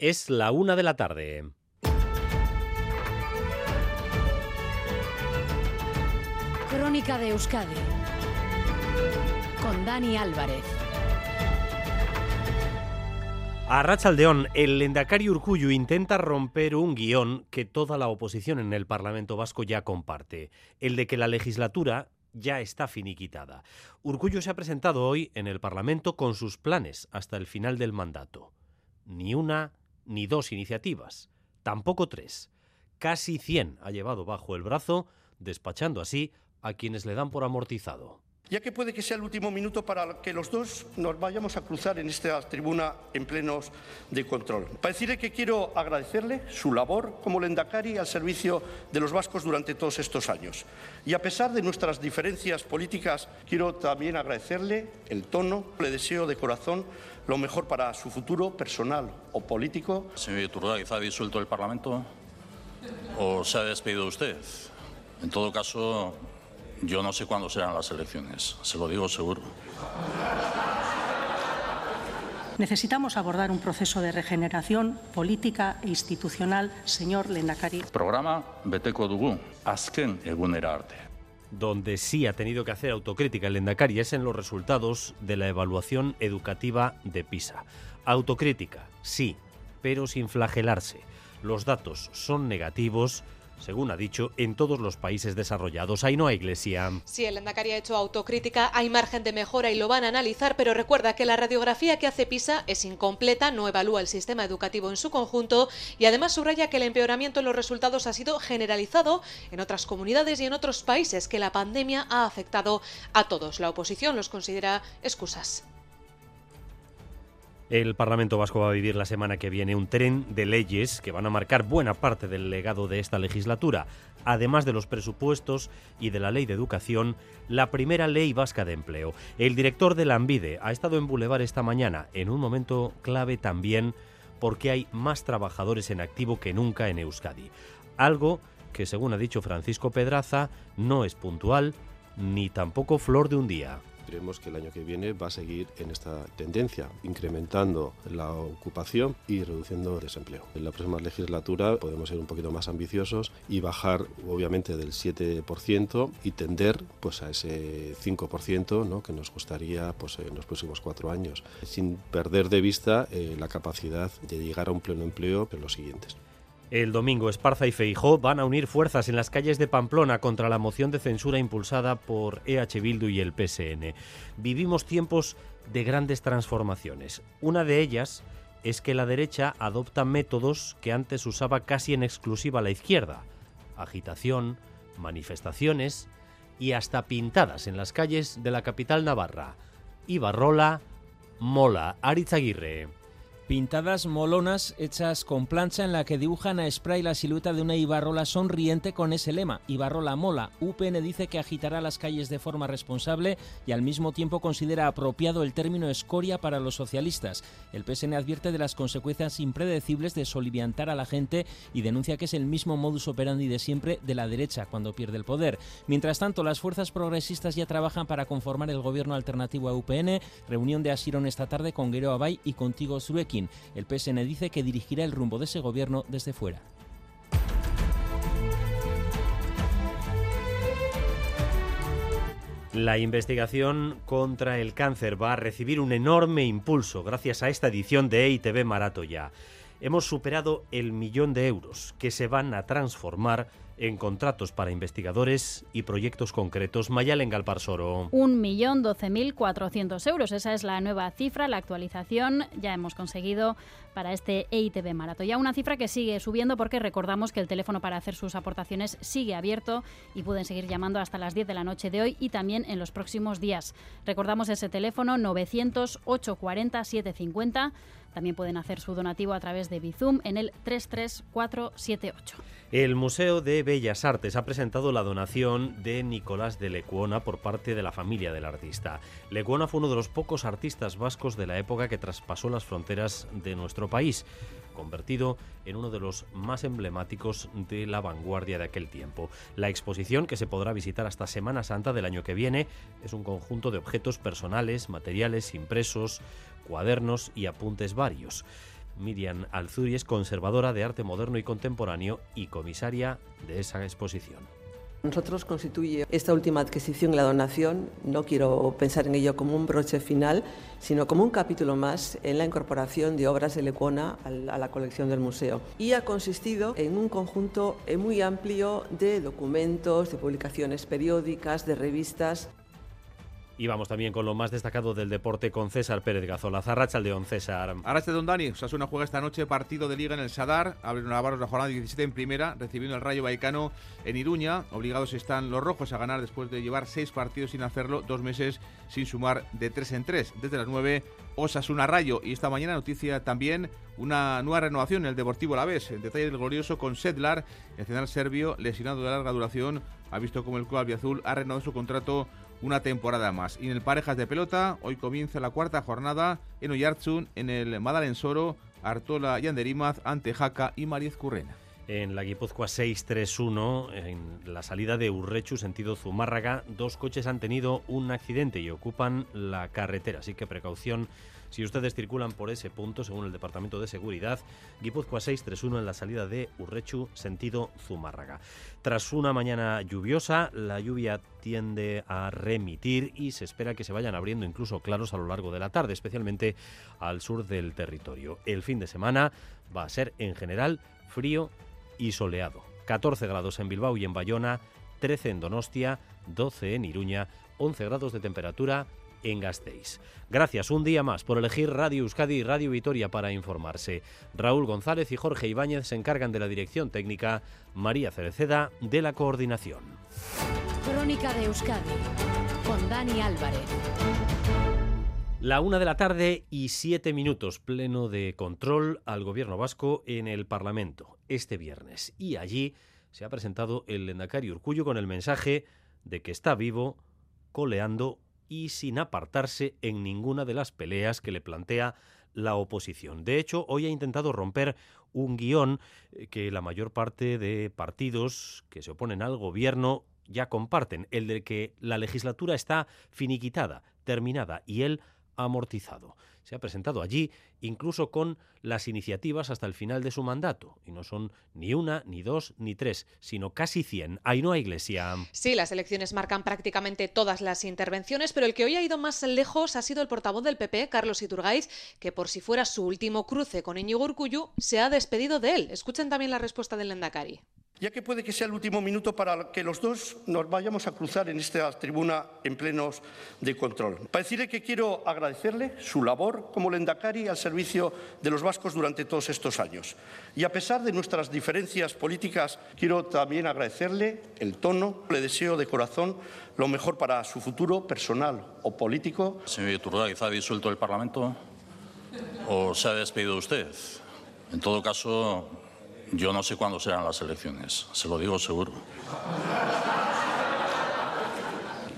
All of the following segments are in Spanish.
Es la una de la tarde. Crónica de Euskadi con Dani Álvarez. A Rachaldeón, el Lendakari Urcuyu intenta romper un guion que toda la oposición en el Parlamento Vasco ya comparte, el de que la legislatura ya está finiquitada. Urcuyu se ha presentado hoy en el Parlamento con sus planes hasta el final del mandato. Ni una ni dos iniciativas, tampoco tres. Casi 100 ha llevado bajo el brazo, despachando así a quienes le dan por amortizado ya que puede que sea el último minuto para que los dos nos vayamos a cruzar en esta tribuna en plenos de control. Para decirle que quiero agradecerle su labor como lendakari al servicio de los vascos durante todos estos años. Y a pesar de nuestras diferencias políticas, quiero también agradecerle el tono. Le deseo de corazón lo mejor para su futuro personal o político. Señor Iturraiz, ¿ha disuelto el Parlamento o se ha despedido usted? En todo caso, yo no sé cuándo serán las elecciones, se lo digo seguro. Necesitamos abordar un proceso de regeneración política e institucional, señor Lendakari. Programa beteko dugu, azken egunera arte. Donde sí ha tenido que hacer autocrítica el Lendakari es en los resultados de la evaluación educativa de PISA. Autocrítica, sí, pero sin flagelarse. Los datos son negativos según ha dicho, en todos los países desarrollados. Ahí no iglesia. Sí, el Endacari ha hecho autocrítica, hay margen de mejora y lo van a analizar, pero recuerda que la radiografía que hace PISA es incompleta, no evalúa el sistema educativo en su conjunto y además subraya que el empeoramiento en los resultados ha sido generalizado en otras comunidades y en otros países, que la pandemia ha afectado a todos. La oposición los considera excusas. El Parlamento Vasco va a vivir la semana que viene un tren de leyes que van a marcar buena parte del legado de esta legislatura. Además de los presupuestos y de la ley de educación, la primera ley vasca de empleo. El director de la ha estado en Boulevard esta mañana, en un momento clave también porque hay más trabajadores en activo que nunca en Euskadi. Algo que, según ha dicho Francisco Pedraza, no es puntual ni tampoco flor de un día creemos que el año que viene va a seguir en esta tendencia, incrementando la ocupación y reduciendo el desempleo. En la próxima legislatura podemos ser un poquito más ambiciosos y bajar obviamente del 7% y tender pues a ese 5% ¿no? que nos gustaría pues, en los próximos cuatro años, sin perder de vista eh, la capacidad de llegar a un pleno empleo en los siguientes. El domingo, Esparza y Feijó van a unir fuerzas en las calles de Pamplona contra la moción de censura impulsada por EH Bildu y el PSN. Vivimos tiempos de grandes transformaciones. Una de ellas es que la derecha adopta métodos que antes usaba casi en exclusiva la izquierda. Agitación, manifestaciones y hasta pintadas en las calles de la capital navarra. Ibarrola, Mola, Aritzaguirre. Pintadas molonas hechas con plancha en la que dibujan a spray la silueta de una Ibarrola sonriente con ese lema, Ibarrola mola. UPN dice que agitará las calles de forma responsable y al mismo tiempo considera apropiado el término escoria para los socialistas. El PSN advierte de las consecuencias impredecibles de soliviantar a la gente y denuncia que es el mismo modus operandi de siempre de la derecha cuando pierde el poder. Mientras tanto, las fuerzas progresistas ya trabajan para conformar el gobierno alternativo a UPN, reunión de Asiron esta tarde con Guerrero Abay y contigo Zurekin. El PSN dice que dirigirá el rumbo de ese gobierno desde fuera. La investigación contra el cáncer va a recibir un enorme impulso gracias a esta edición de EITB Maratoya. Hemos superado el millón de euros que se van a transformar en contratos para investigadores y proyectos concretos. Mayalen Galparsoro. Un millón doce mil cuatrocientos euros. Esa es la nueva cifra, la actualización. Ya hemos conseguido para este EITB Marato. Ya una cifra que sigue subiendo porque recordamos que el teléfono para hacer sus aportaciones sigue abierto y pueden seguir llamando hasta las 10 de la noche de hoy y también en los próximos días. Recordamos ese teléfono 900 840 750 también pueden hacer su donativo a través de Bizum en el 33478. El Museo de Bellas Artes ha presentado la donación de Nicolás de Lecuona por parte de la familia del artista. Lecuona fue uno de los pocos artistas vascos de la época que traspasó las fronteras de nuestro país convertido en uno de los más emblemáticos de la vanguardia de aquel tiempo. La exposición, que se podrá visitar hasta Semana Santa del año que viene, es un conjunto de objetos personales, materiales impresos, cuadernos y apuntes varios. Miriam Alzuri es conservadora de arte moderno y contemporáneo y comisaria de esa exposición. Nosotros constituye esta última adquisición, la donación, no quiero pensar en ello como un broche final, sino como un capítulo más en la incorporación de obras de Lecuona a la colección del museo. Y ha consistido en un conjunto muy amplio de documentos, de publicaciones periódicas, de revistas. Y vamos también con lo más destacado del deporte con César Pérez Gazola. León, César. Arracha Don Dani. Osasuna juega esta noche partido de Liga en el Sadar. Abren Navarros la jornada 17 en primera, recibiendo el Rayo Vallecano en Iruña. Obligados están los rojos a ganar después de llevar seis partidos sin hacerlo, dos meses sin sumar de tres en tres. Desde las nueve, Osasuna Rayo. Y esta mañana noticia también una nueva renovación en el Deportivo La Vez. El detalle del glorioso con Sedlar, el central serbio, lesionado de larga duración, ha visto como el club albiazul ha renovado su contrato una temporada más. Y en el Parejas de Pelota, hoy comienza la cuarta jornada en Oyarzun, en el Madalensoro, Artola y Anderimaz ante Jaca y Mariez Currena. En la Guipúzcoa 631, en la salida de Urrechu, sentido Zumárraga, dos coches han tenido un accidente y ocupan la carretera, así que precaución si ustedes circulan por ese punto, según el Departamento de Seguridad, Guipúzcoa 631 en la salida de Urrechu, sentido Zumárraga. Tras una mañana lluviosa, la lluvia tiende a remitir y se espera que se vayan abriendo incluso claros a lo largo de la tarde, especialmente al sur del territorio. El fin de semana va a ser en general frío y soleado. 14 grados en Bilbao y en Bayona, 13 en Donostia, 12 en Iruña, 11 grados de temperatura en Gasteiz. Gracias un día más por elegir Radio Euskadi y Radio Vitoria para informarse. Raúl González y Jorge Ibáñez se encargan de la dirección técnica, María Cereceda de la coordinación. Crónica de Euskadi con Dani Álvarez. La una de la tarde y siete minutos, pleno de control al gobierno vasco en el Parlamento este viernes. Y allí se ha presentado el Lendakari Urcullo con el mensaje de que está vivo, coleando y sin apartarse en ninguna de las peleas que le plantea la oposición. De hecho, hoy ha intentado romper un guion eh, que la mayor parte de partidos que se oponen al gobierno ya comparten, el de que la legislatura está finiquitada, terminada, y él amortizado. Se ha presentado allí incluso con las iniciativas hasta el final de su mandato. Y no son ni una, ni dos, ni tres, sino casi cien. no hay Iglesia. Sí, las elecciones marcan prácticamente todas las intervenciones, pero el que hoy ha ido más lejos ha sido el portavoz del PP, Carlos Iturgaiz, que por si fuera su último cruce con Íñigo Urcullu, se ha despedido de él. Escuchen también la respuesta del Lendakari ya que puede que sea el último minuto para que los dos nos vayamos a cruzar en esta tribuna en plenos de control. Para decirle que quiero agradecerle su labor como lendakari al servicio de los vascos durante todos estos años. Y a pesar de nuestras diferencias políticas, quiero también agradecerle el tono. Le deseo de corazón lo mejor para su futuro personal o político. Señor Iturgaiz, ¿ha disuelto el Parlamento o se ha despedido usted? En todo caso, yo no sé cuándo serán las elecciones, se lo digo seguro.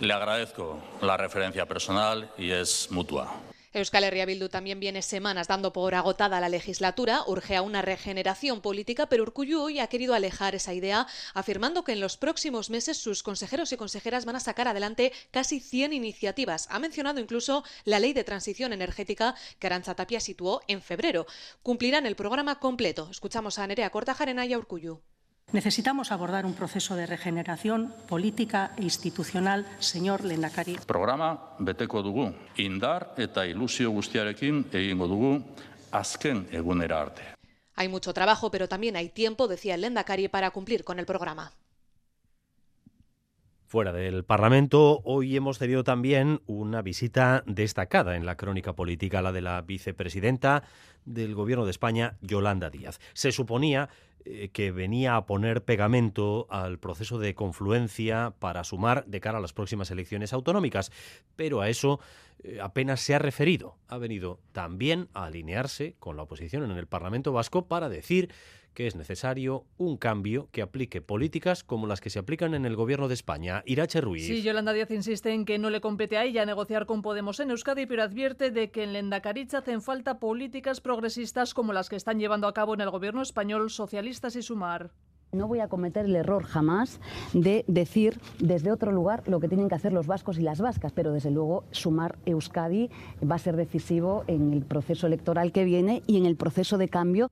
Le agradezco la referencia personal y es mutua. Euskal Herria Bildu también viene semanas dando por agotada la legislatura, urge a una regeneración política, pero Urcullu hoy ha querido alejar esa idea, afirmando que en los próximos meses sus consejeros y consejeras van a sacar adelante casi 100 iniciativas. Ha mencionado incluso la ley de transición energética que Aranza Tapia situó en febrero. Cumplirán el programa completo. Escuchamos a Nerea Cortajarena y a Urcullu. Necesitamos abordar un proceso de regeneración política e institucional, señor Lendakari. Programa beteko dugu. Indar eta ilusio guztiarekin egingo dugu azken egunera arte. Hay mucho trabajo, pero también hay tiempo, decía el Lendakari, para cumplir con el programa. Fuera del Parlamento, hoy hemos tenido también una visita destacada en la crónica política, la de la vicepresidenta del Gobierno de España, Yolanda Díaz. Se suponía eh, que venía a poner pegamento al proceso de confluencia para sumar de cara a las próximas elecciones autonómicas, pero a eso eh, apenas se ha referido. Ha venido también a alinearse con la oposición en el Parlamento vasco para decir que es necesario un cambio que aplique políticas como las que se aplican en el gobierno de España. Irache Ruiz. Sí, Yolanda Díaz insiste en que no le compete a ella negociar con Podemos en Euskadi, pero advierte de que en Lendakaricha hacen falta políticas progresistas como las que están llevando a cabo en el gobierno español socialistas y Sumar. No voy a cometer el error jamás de decir desde otro lugar lo que tienen que hacer los vascos y las vascas, pero desde luego sumar Euskadi va a ser decisivo en el proceso electoral que viene y en el proceso de cambio.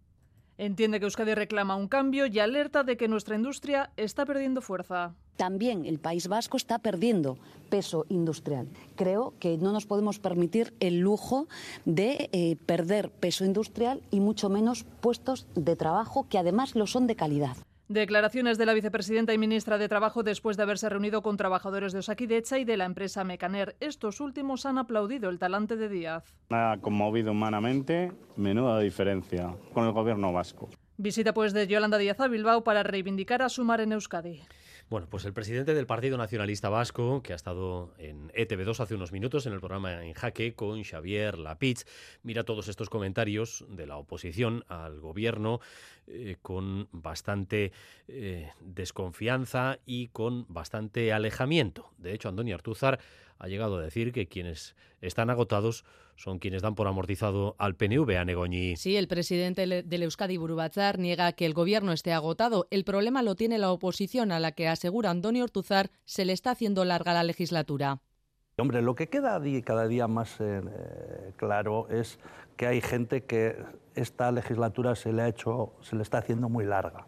Entiende que Euskadi reclama un cambio y alerta de que nuestra industria está perdiendo fuerza. También el País Vasco está perdiendo peso industrial. Creo que no nos podemos permitir el lujo de eh, perder peso industrial y mucho menos puestos de trabajo que además lo son de calidad. Declaraciones de la vicepresidenta y ministra de Trabajo después de haberse reunido con trabajadores de Osakidecha y de la empresa Mecaner. Estos últimos han aplaudido el talante de Díaz. Me ha conmovido humanamente, menuda diferencia con el gobierno vasco. Visita pues de Yolanda Díaz a Bilbao para reivindicar a Sumar en Euskadi. Bueno, pues el presidente del Partido Nacionalista Vasco, que ha estado en ETV2 hace unos minutos en el programa En Jaque con Xavier Lapitz, mira todos estos comentarios de la oposición al gobierno eh, con bastante eh, desconfianza y con bastante alejamiento. De hecho, Antonio Artúzar ha llegado a decir que quienes están agotados son quienes dan por amortizado al PNV, a Negoñi. Sí, el presidente del Euskadi Burubatzar niega que el gobierno esté agotado. El problema lo tiene la oposición, a la que asegura Antonio Ortuzar se le está haciendo larga la legislatura. Hombre, lo que queda cada día más eh, claro es que hay gente que esta legislatura se le ha hecho, se le está haciendo muy larga.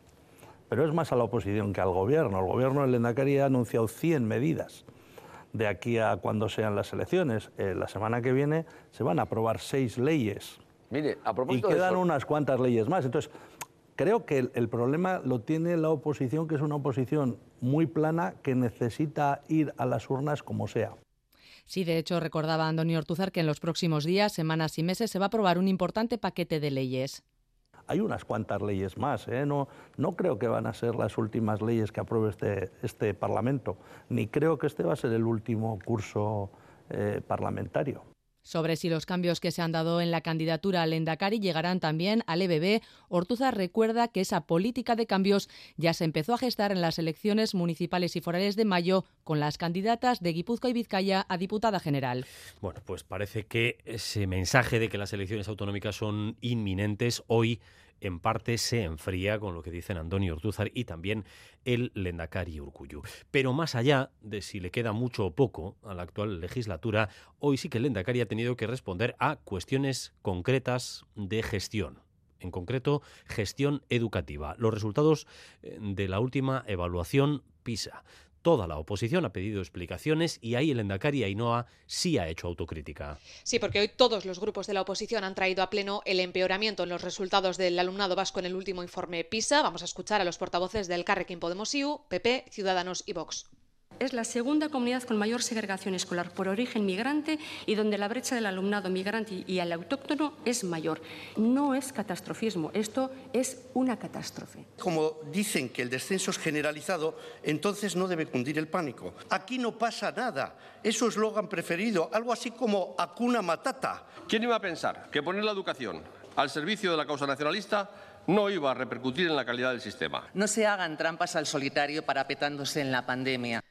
Pero es más a la oposición que al gobierno. El gobierno del Endacari ha anunciado 100 medidas de aquí a cuando sean las elecciones. Eh, la semana que viene se van a aprobar seis leyes. Mire, a propósito y quedan unas cuantas leyes más. Entonces, creo que el, el, problema lo tiene la oposición, que es una oposición muy plana que necesita ir a las urnas como sea. Sí, de hecho, recordaba Antonio Ortuzar que en los próximos días, semanas y meses se va a aprobar un importante paquete de leyes hay unas cuantas leyes más. ¿eh? No, no creo que van a ser las últimas leyes que apruebe este, este Parlamento, ni creo que este va a ser el último curso eh, parlamentario. Sobre si los cambios que se han dado en la candidatura al Endacari llegarán también al EBB, Ortuza recuerda que esa política de cambios ya se empezó a gestar en las elecciones municipales y forales de mayo con las candidatas de Guipúzcoa y Vizcaya a diputada general. Bueno, pues parece que ese mensaje de que las elecciones autonómicas son inminentes hoy en parte se enfría con lo que dicen Antonio Ortúzar y también el Lendakari Urcuyu. Pero más allá de si le queda mucho o poco a la actual legislatura, hoy sí que el Lendakari ha tenido que responder a cuestiones concretas de gestión en concreto gestión educativa. Los resultados eh, de la última evaluación PISA. Toda la oposición ha pedido explicaciones y ahí el Endacari Ainhoa sí ha hecho autocrítica. Sí, porque hoy todos los grupos de la oposición han traído a pleno el empeoramiento en los resultados del alumnado vasco en el último informe PISA. Vamos a escuchar a los portavoces del Carrequín Podemos IU, PP, Ciudadanos y Vox es la segunda comunidad con mayor segregación escolar por origen migrante y donde la brecha del alumnado migrante y el autóctono es mayor. No es catastrofismo, esto es una catástrofe. Como dicen que el descenso es generalizado, entonces no debe cundir el pánico. Aquí no pasa nada. Es su eslogan preferido, algo así como Acuna Matata. ¿Quién iba a pensar que poner la educación al servicio de la causa nacionalista no iba a repercutir en la calidad del sistema. No se hagan trampas al solitario parapetándose en la pandemia.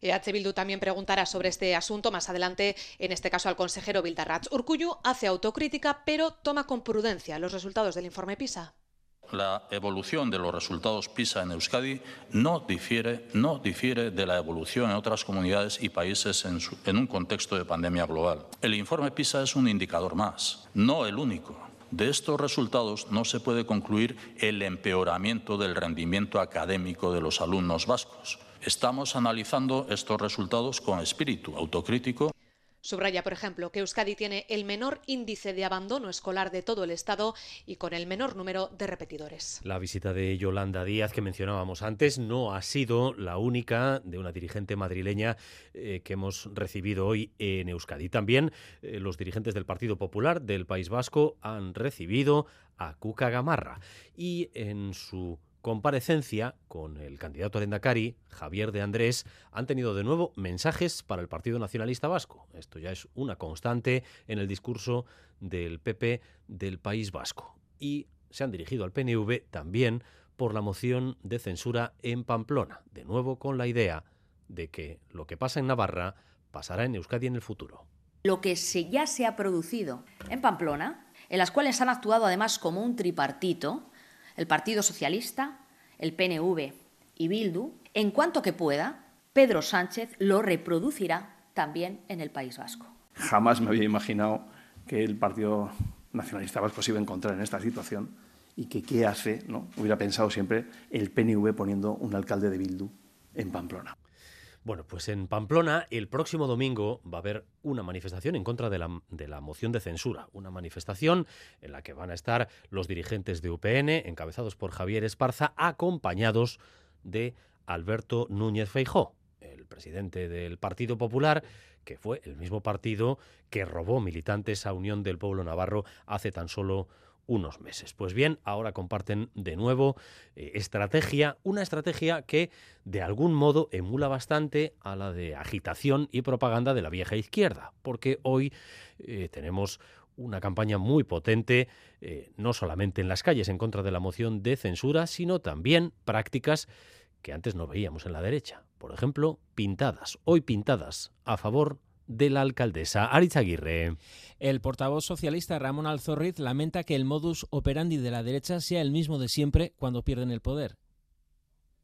EH Bildu también preguntará sobre este asunto más adelante, en este caso al consejero Bildarratz. Urcuyu hace autocrítica, pero toma con prudencia los resultados del informe PISA. La evolución de los resultados PISA en Euskadi no difiere, no difiere de la evolución en otras comunidades y países en, su, en un contexto de pandemia global. El informe PISA es un indicador más, no el único. De estos resultados no se puede concluir el empeoramiento del rendimiento académico de los alumnos vascos. Estamos analizando estos resultados con espíritu autocrítico. Subraya, por ejemplo, que Euskadi tiene el menor índice de abandono escolar de todo el Estado y con el menor número de repetidores. La visita de Yolanda Díaz que mencionábamos antes no ha sido la única de una dirigente madrileña eh, que hemos recibido hoy en Euskadi. También eh, los dirigentes del Partido Popular del País Vasco han recibido a Cuca Gamarra y en su comparecencia con el candidato a Endacari, Javier de Andrés, han tenido de nuevo mensajes para el Partido Nacionalista Vasco. Esto ya es una constante en el discurso del PP del País Vasco. Y se han dirigido al PNV también por la moción de censura en Pamplona, de nuevo con la idea de que lo que pasa en Navarra pasará en Euskadi en el futuro. Lo que se, ya se ha producido en Pamplona, en las cuales han actuado además como un tripartito, el Partido Socialista, el PNV y Bildu, en cuanto que pueda, Pedro Sánchez lo reproducirá también en el País Vasco. Jamás me había imaginado que el Partido Nacionalista Vasco se iba a encontrar en esta situación y que qué hace, ¿no? Hubiera pensado siempre el PNV poniendo un alcalde de Bildu en Pamplona. Bueno, pues en Pamplona el próximo domingo va a haber una manifestación en contra de la, de la, moción de censura. Una manifestación en la que van a estar los dirigentes de UPN, encabezados por Javier Esparza, acompañados de Alberto Núñez Feijó, el presidente del Partido Popular, que fue el mismo partido que robó militantes a Unión del Pueblo Navarro hace tan solo unos meses. Pues bien, ahora comparten de nuevo eh, estrategia, una estrategia que de algún modo emula bastante a la de agitación y propaganda de la vieja izquierda, porque hoy eh, tenemos una campaña muy potente, eh, no solamente en las calles en contra de la moción de censura, sino también prácticas que antes no veíamos en la derecha. Por ejemplo, pintadas, hoy pintadas a favor de la alcaldesa Aritz Aguirre. El portavoz socialista Ramón Alzorriz lamenta que el modus operandi de la derecha sea el mismo de siempre cuando pierden el poder.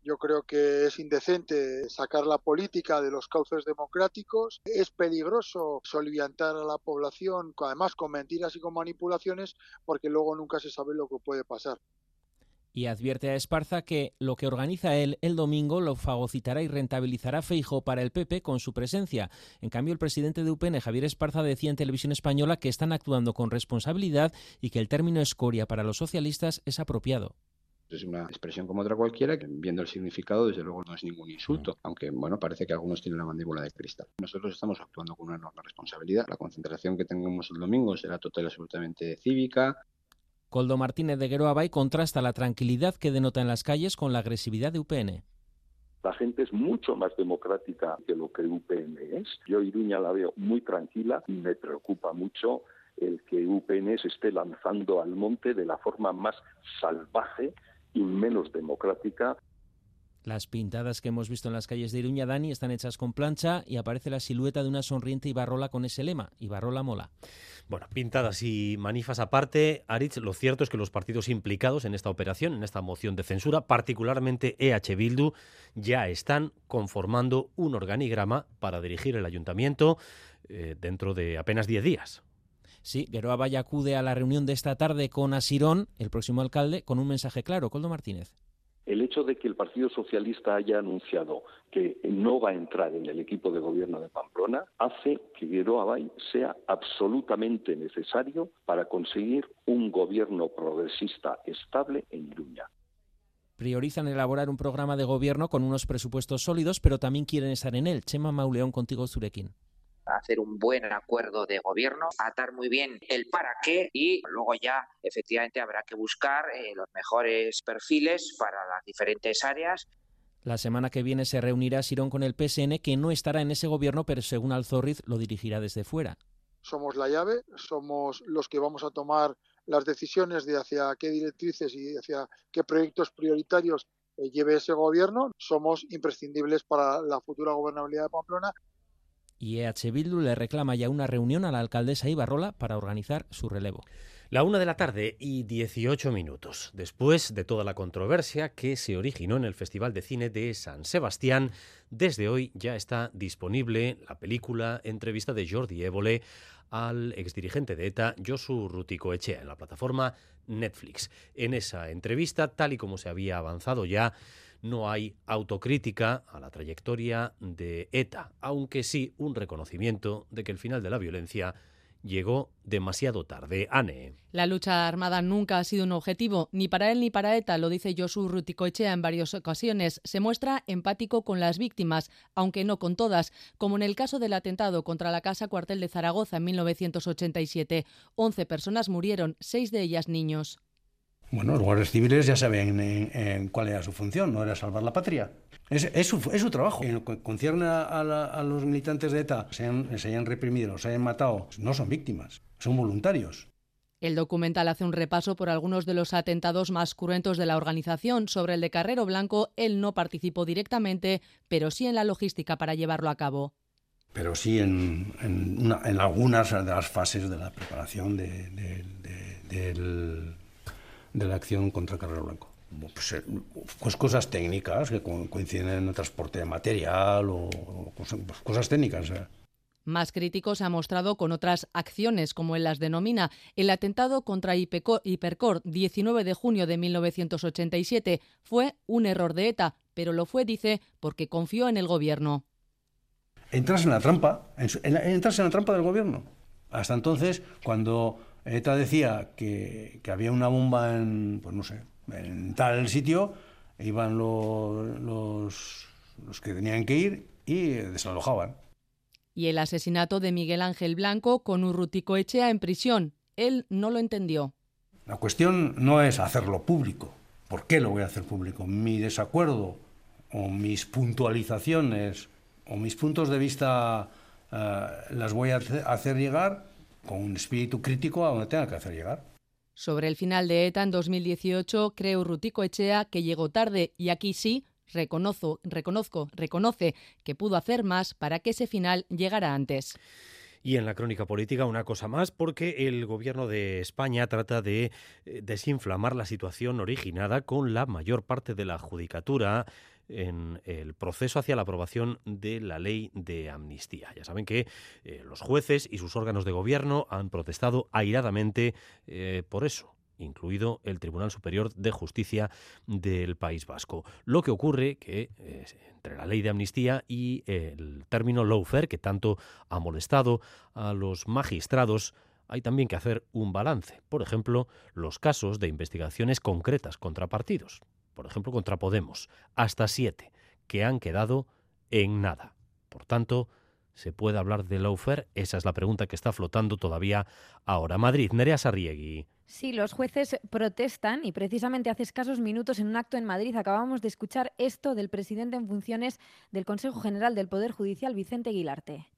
Yo creo que es indecente sacar la política de los cauces democráticos. Es peligroso soliviantar a la población, además con mentiras y con manipulaciones, porque luego nunca se sabe lo que puede pasar y advierte a Esparza que lo que organiza él el domingo lo fagocitará y rentabilizará Feijo para el PP con su presencia. En cambio, el presidente de UPN, Javier Esparza, decía en televisión española que están actuando con responsabilidad y que el término escoria para los socialistas es apropiado es una expresión como otra cualquiera, que viendo el significado, desde luego no es ningún insulto, aunque bueno, parece que algunos tienen la mandíbula de cristal. Nosotros estamos actuando con una enorme responsabilidad. La concentración que tengamos el domingo será total y absolutamente cívica, Coldo Martínez de Gueroabay contrasta la tranquilidad que denota en las calles con la agresividad de UPN. La gente es mucho más democrática que lo que UPN es. Yo Iruña la veo muy tranquila y me preocupa mucho el que UPN se esté lanzando al monte de la forma más salvaje y menos democrática. Las pintadas que hemos visto en las calles de Iruña, Dani, están hechas con plancha y aparece la silueta de una sonriente Ibarrola con ese lema, Ibarrola mola. Bueno, pintadas y manifas aparte, Aritz, lo cierto es que los partidos implicados en esta operación, en esta moción de censura, particularmente EH Bildu, ya están conformando un organigrama para dirigir el ayuntamiento eh, dentro de apenas 10 días. Sí, Geroa Valle acude a la reunión de esta tarde con Asirón, el próximo alcalde, con un mensaje claro. Coldo Martínez. El hecho de que el Partido Socialista haya anunciado que no va a entrar en el equipo de gobierno de Pamplona hace que Guero Abay sea absolutamente necesario para conseguir un gobierno progresista estable en Iruña. Priorizan elaborar un programa de gobierno con unos presupuestos sólidos, pero también quieren estar en él. Chema Mauleón contigo, Zurekin hacer un buen acuerdo de gobierno, atar muy bien el para qué y luego ya efectivamente habrá que buscar eh, los mejores perfiles para las diferentes áreas. La semana que viene se reunirá Sirón con el PSN, que no estará en ese gobierno, pero según Alzorriz lo dirigirá desde fuera. Somos la llave, somos los que vamos a tomar las decisiones de hacia qué directrices y hacia qué proyectos prioritarios eh, lleve ese gobierno. Somos imprescindibles para la futura gobernabilidad de Pamplona y EH Bildu le reclama ya una reunión a la alcaldesa Ibarrola para organizar su relevo. La una de la tarde y 18 minutos. Después de toda la controversia que se originó en el Festival de Cine de San Sebastián, desde hoy ya está disponible la película entrevista de Jordi Évole al exdirigente de ETA, Josu Ruticoechea, en la plataforma Netflix. En esa entrevista, tal y como se había avanzado ya, no hay autocrítica a la trayectoria de ETA, aunque sí un reconocimiento de que el final de la violencia llegó demasiado tarde. Ane. La lucha armada nunca ha sido un objetivo, ni para él ni para ETA, lo dice Josu Ruticoechea en varias ocasiones. Se muestra empático con las víctimas, aunque no con todas, como en el caso del atentado contra la Casa Cuartel de Zaragoza en 1987. Once personas murieron, seis de ellas niños. Bueno, los guardias civiles ya saben en, cuál era su función, no era salvar la patria. Es, su, trabajo. En lo que concierne a, los militantes de ETA, se hayan, reprimido, se hayan matado, no son víctimas, son voluntarios. El documental hace un repaso por algunos de los atentados más cruentos de la organización. Sobre el de Carrero Blanco, él no participó directamente, pero sí en la logística para llevarlo a cabo. Pero sí en, algunas de las fases de la preparación del de la acción contra Carrero Blanco. pues, eh, pues cosas técnicas que coinciden en el transporte de material o, cosas, pues cosas técnicas. ¿eh? Más críticos se ha mostrado con otras acciones, como él las denomina. El atentado contra Hipercor, 19 de junio de 1987, fue un error de ETA, pero lo fue, dice, porque confió en el gobierno. Entras en la trampa, entras en la trampa del gobierno. Hasta entonces, cuando ETA decía que, había una bomba en, pues no sé, en tal sitio, iban los, los, los que tenían que ir y desalojaban y el asesinato de Miguel Ángel Blanco con Urrutico Echea en prisión. Él no lo entendió. La cuestión no es hacerlo público. ¿Por qué lo voy a hacer público? Mi desacuerdo o mis puntualizaciones o mis puntos de vista eh, las voy a hacer llegar con un espíritu crítico a donde tenga que hacer llegar. Sobre el final de ETA en 2018, cree Urrutico Echea que llegó tarde y aquí sí Reconozco, reconozco, reconoce que pudo hacer más para que ese final llegara antes. Y en la crónica política una cosa más, porque el gobierno de España trata de eh, desinflamar la situación originada con la mayor parte de la judicatura en el proceso hacia la aprobación de la ley de amnistía. Ya saben que eh, los jueces y sus órganos de gobierno han protestado airadamente eh, por eso incluido el Tribunal Superior de Justicia del País Vasco. Lo que ocurre que eh, entre la ley de amnistía y el término lawfare, que tanto ha molestado a los magistrados, hay también que hacer un balance. Por ejemplo, los casos de investigaciones concretas contra partidos, por ejemplo contra Podemos, hasta siete, que han quedado en nada. Por tanto, ¿se puede hablar de lawfare? Esa es la pregunta que está flotando todavía ahora. Madrid, Nerea Sarriegui. Sí, los jueces protestan y precisamente hace escasos minutos en un acto en Madrid acabamos de escuchar esto del presidente en funciones del Consejo General del Poder Judicial, Vicente Guilarte.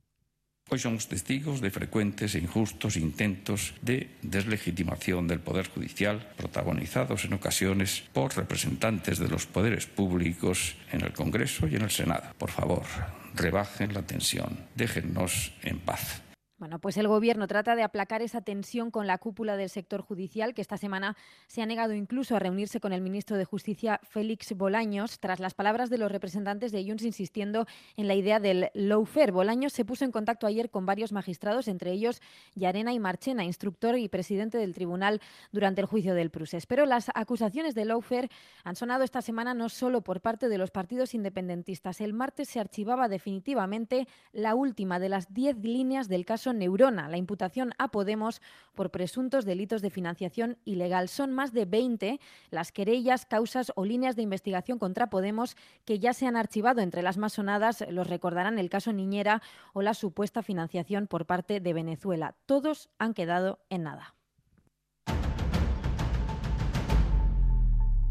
Hoy somos testigos de frecuentes e injustos intentos de deslegitimación del Poder Judicial, protagonizados en ocasiones por representantes de los poderes públicos en el Congreso y en el Senado. Por favor, rebajen la tensión, déjennos en paz. Bueno, pues el Gobierno trata de aplacar esa tensión con la cúpula del sector judicial, que esta semana se ha negado incluso a reunirse con el ministro de Justicia, Félix Bolaños, tras las palabras de los representantes de Junts insistiendo en la idea del lawfare. Bolaños se puso en contacto ayer con varios magistrados, entre ellos Yarena y Marchena, instructor y presidente del tribunal durante el juicio del Prusés. Pero las acusaciones de lawfare han sonado esta semana no solo por parte de los partidos independentistas. El martes se archivaba definitivamente la última de las diez líneas del caso Neurona, la imputación a Podemos por presuntos delitos de financiación ilegal. Son más de 20 las querellas, causas o líneas de investigación contra Podemos que ya se han archivado. Entre las más sonadas los recordarán el caso Niñera o la supuesta financiación por parte de Venezuela. Todos han quedado en nada.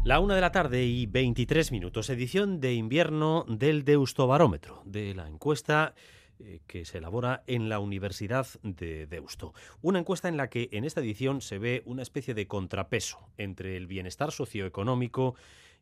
La una de la tarde y 23 minutos, edición de invierno del Deustobarómetro, de la encuesta eh, que se elabora en la Universidad de Deusto. Una encuesta en la que en esta edición se ve una especie de contrapeso entre el bienestar socioeconómico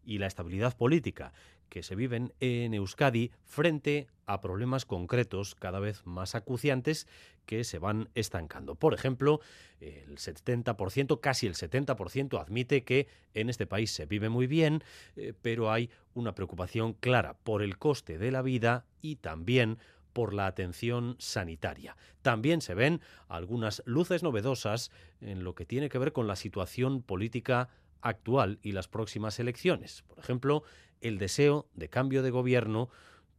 y la estabilidad política que se viven en Euskadi frente a problemas concretos cada vez más acuciantes que se van estancando. Por ejemplo, el 70%, casi el 70% admite que en este país se vive muy bien, eh, pero hay una preocupación clara por el coste de la vida y también por la atención sanitaria. También se ven algunas luces novedosas en lo que tiene que ver con la situación política actual y las próximas elecciones. Por ejemplo, el deseo de cambio de gobierno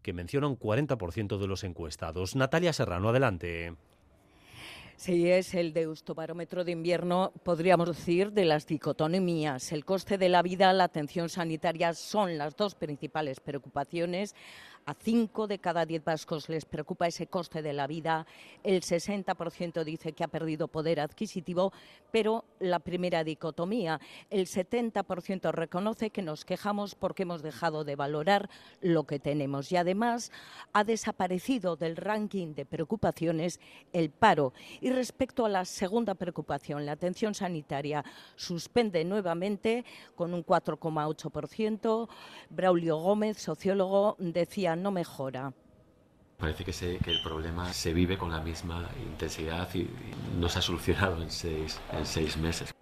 que menciona un 40% de los encuestados. Natalia Serrano, adelante. Sí, es el deustobarómetro de invierno, podríamos decir, de las dicotomías. El coste de la vida, la atención sanitaria son las dos principales preocupaciones. A cinco de cada diez vascos les preocupa ese coste de la vida. El 60% dice que ha perdido poder adquisitivo, pero la primera dicotomía, el 70% reconoce que nos quejamos porque hemos dejado de valorar lo que tenemos. Y además ha desaparecido del ranking de preocupaciones el paro. Y respecto a la segunda preocupación, la atención sanitaria, suspende nuevamente con un 4,8%. Braulio Gómez, sociólogo, decía no mejora. Parece que, que, el problema se vive con la misma intensidad y, no se ha solucionado en seis, en seis meses.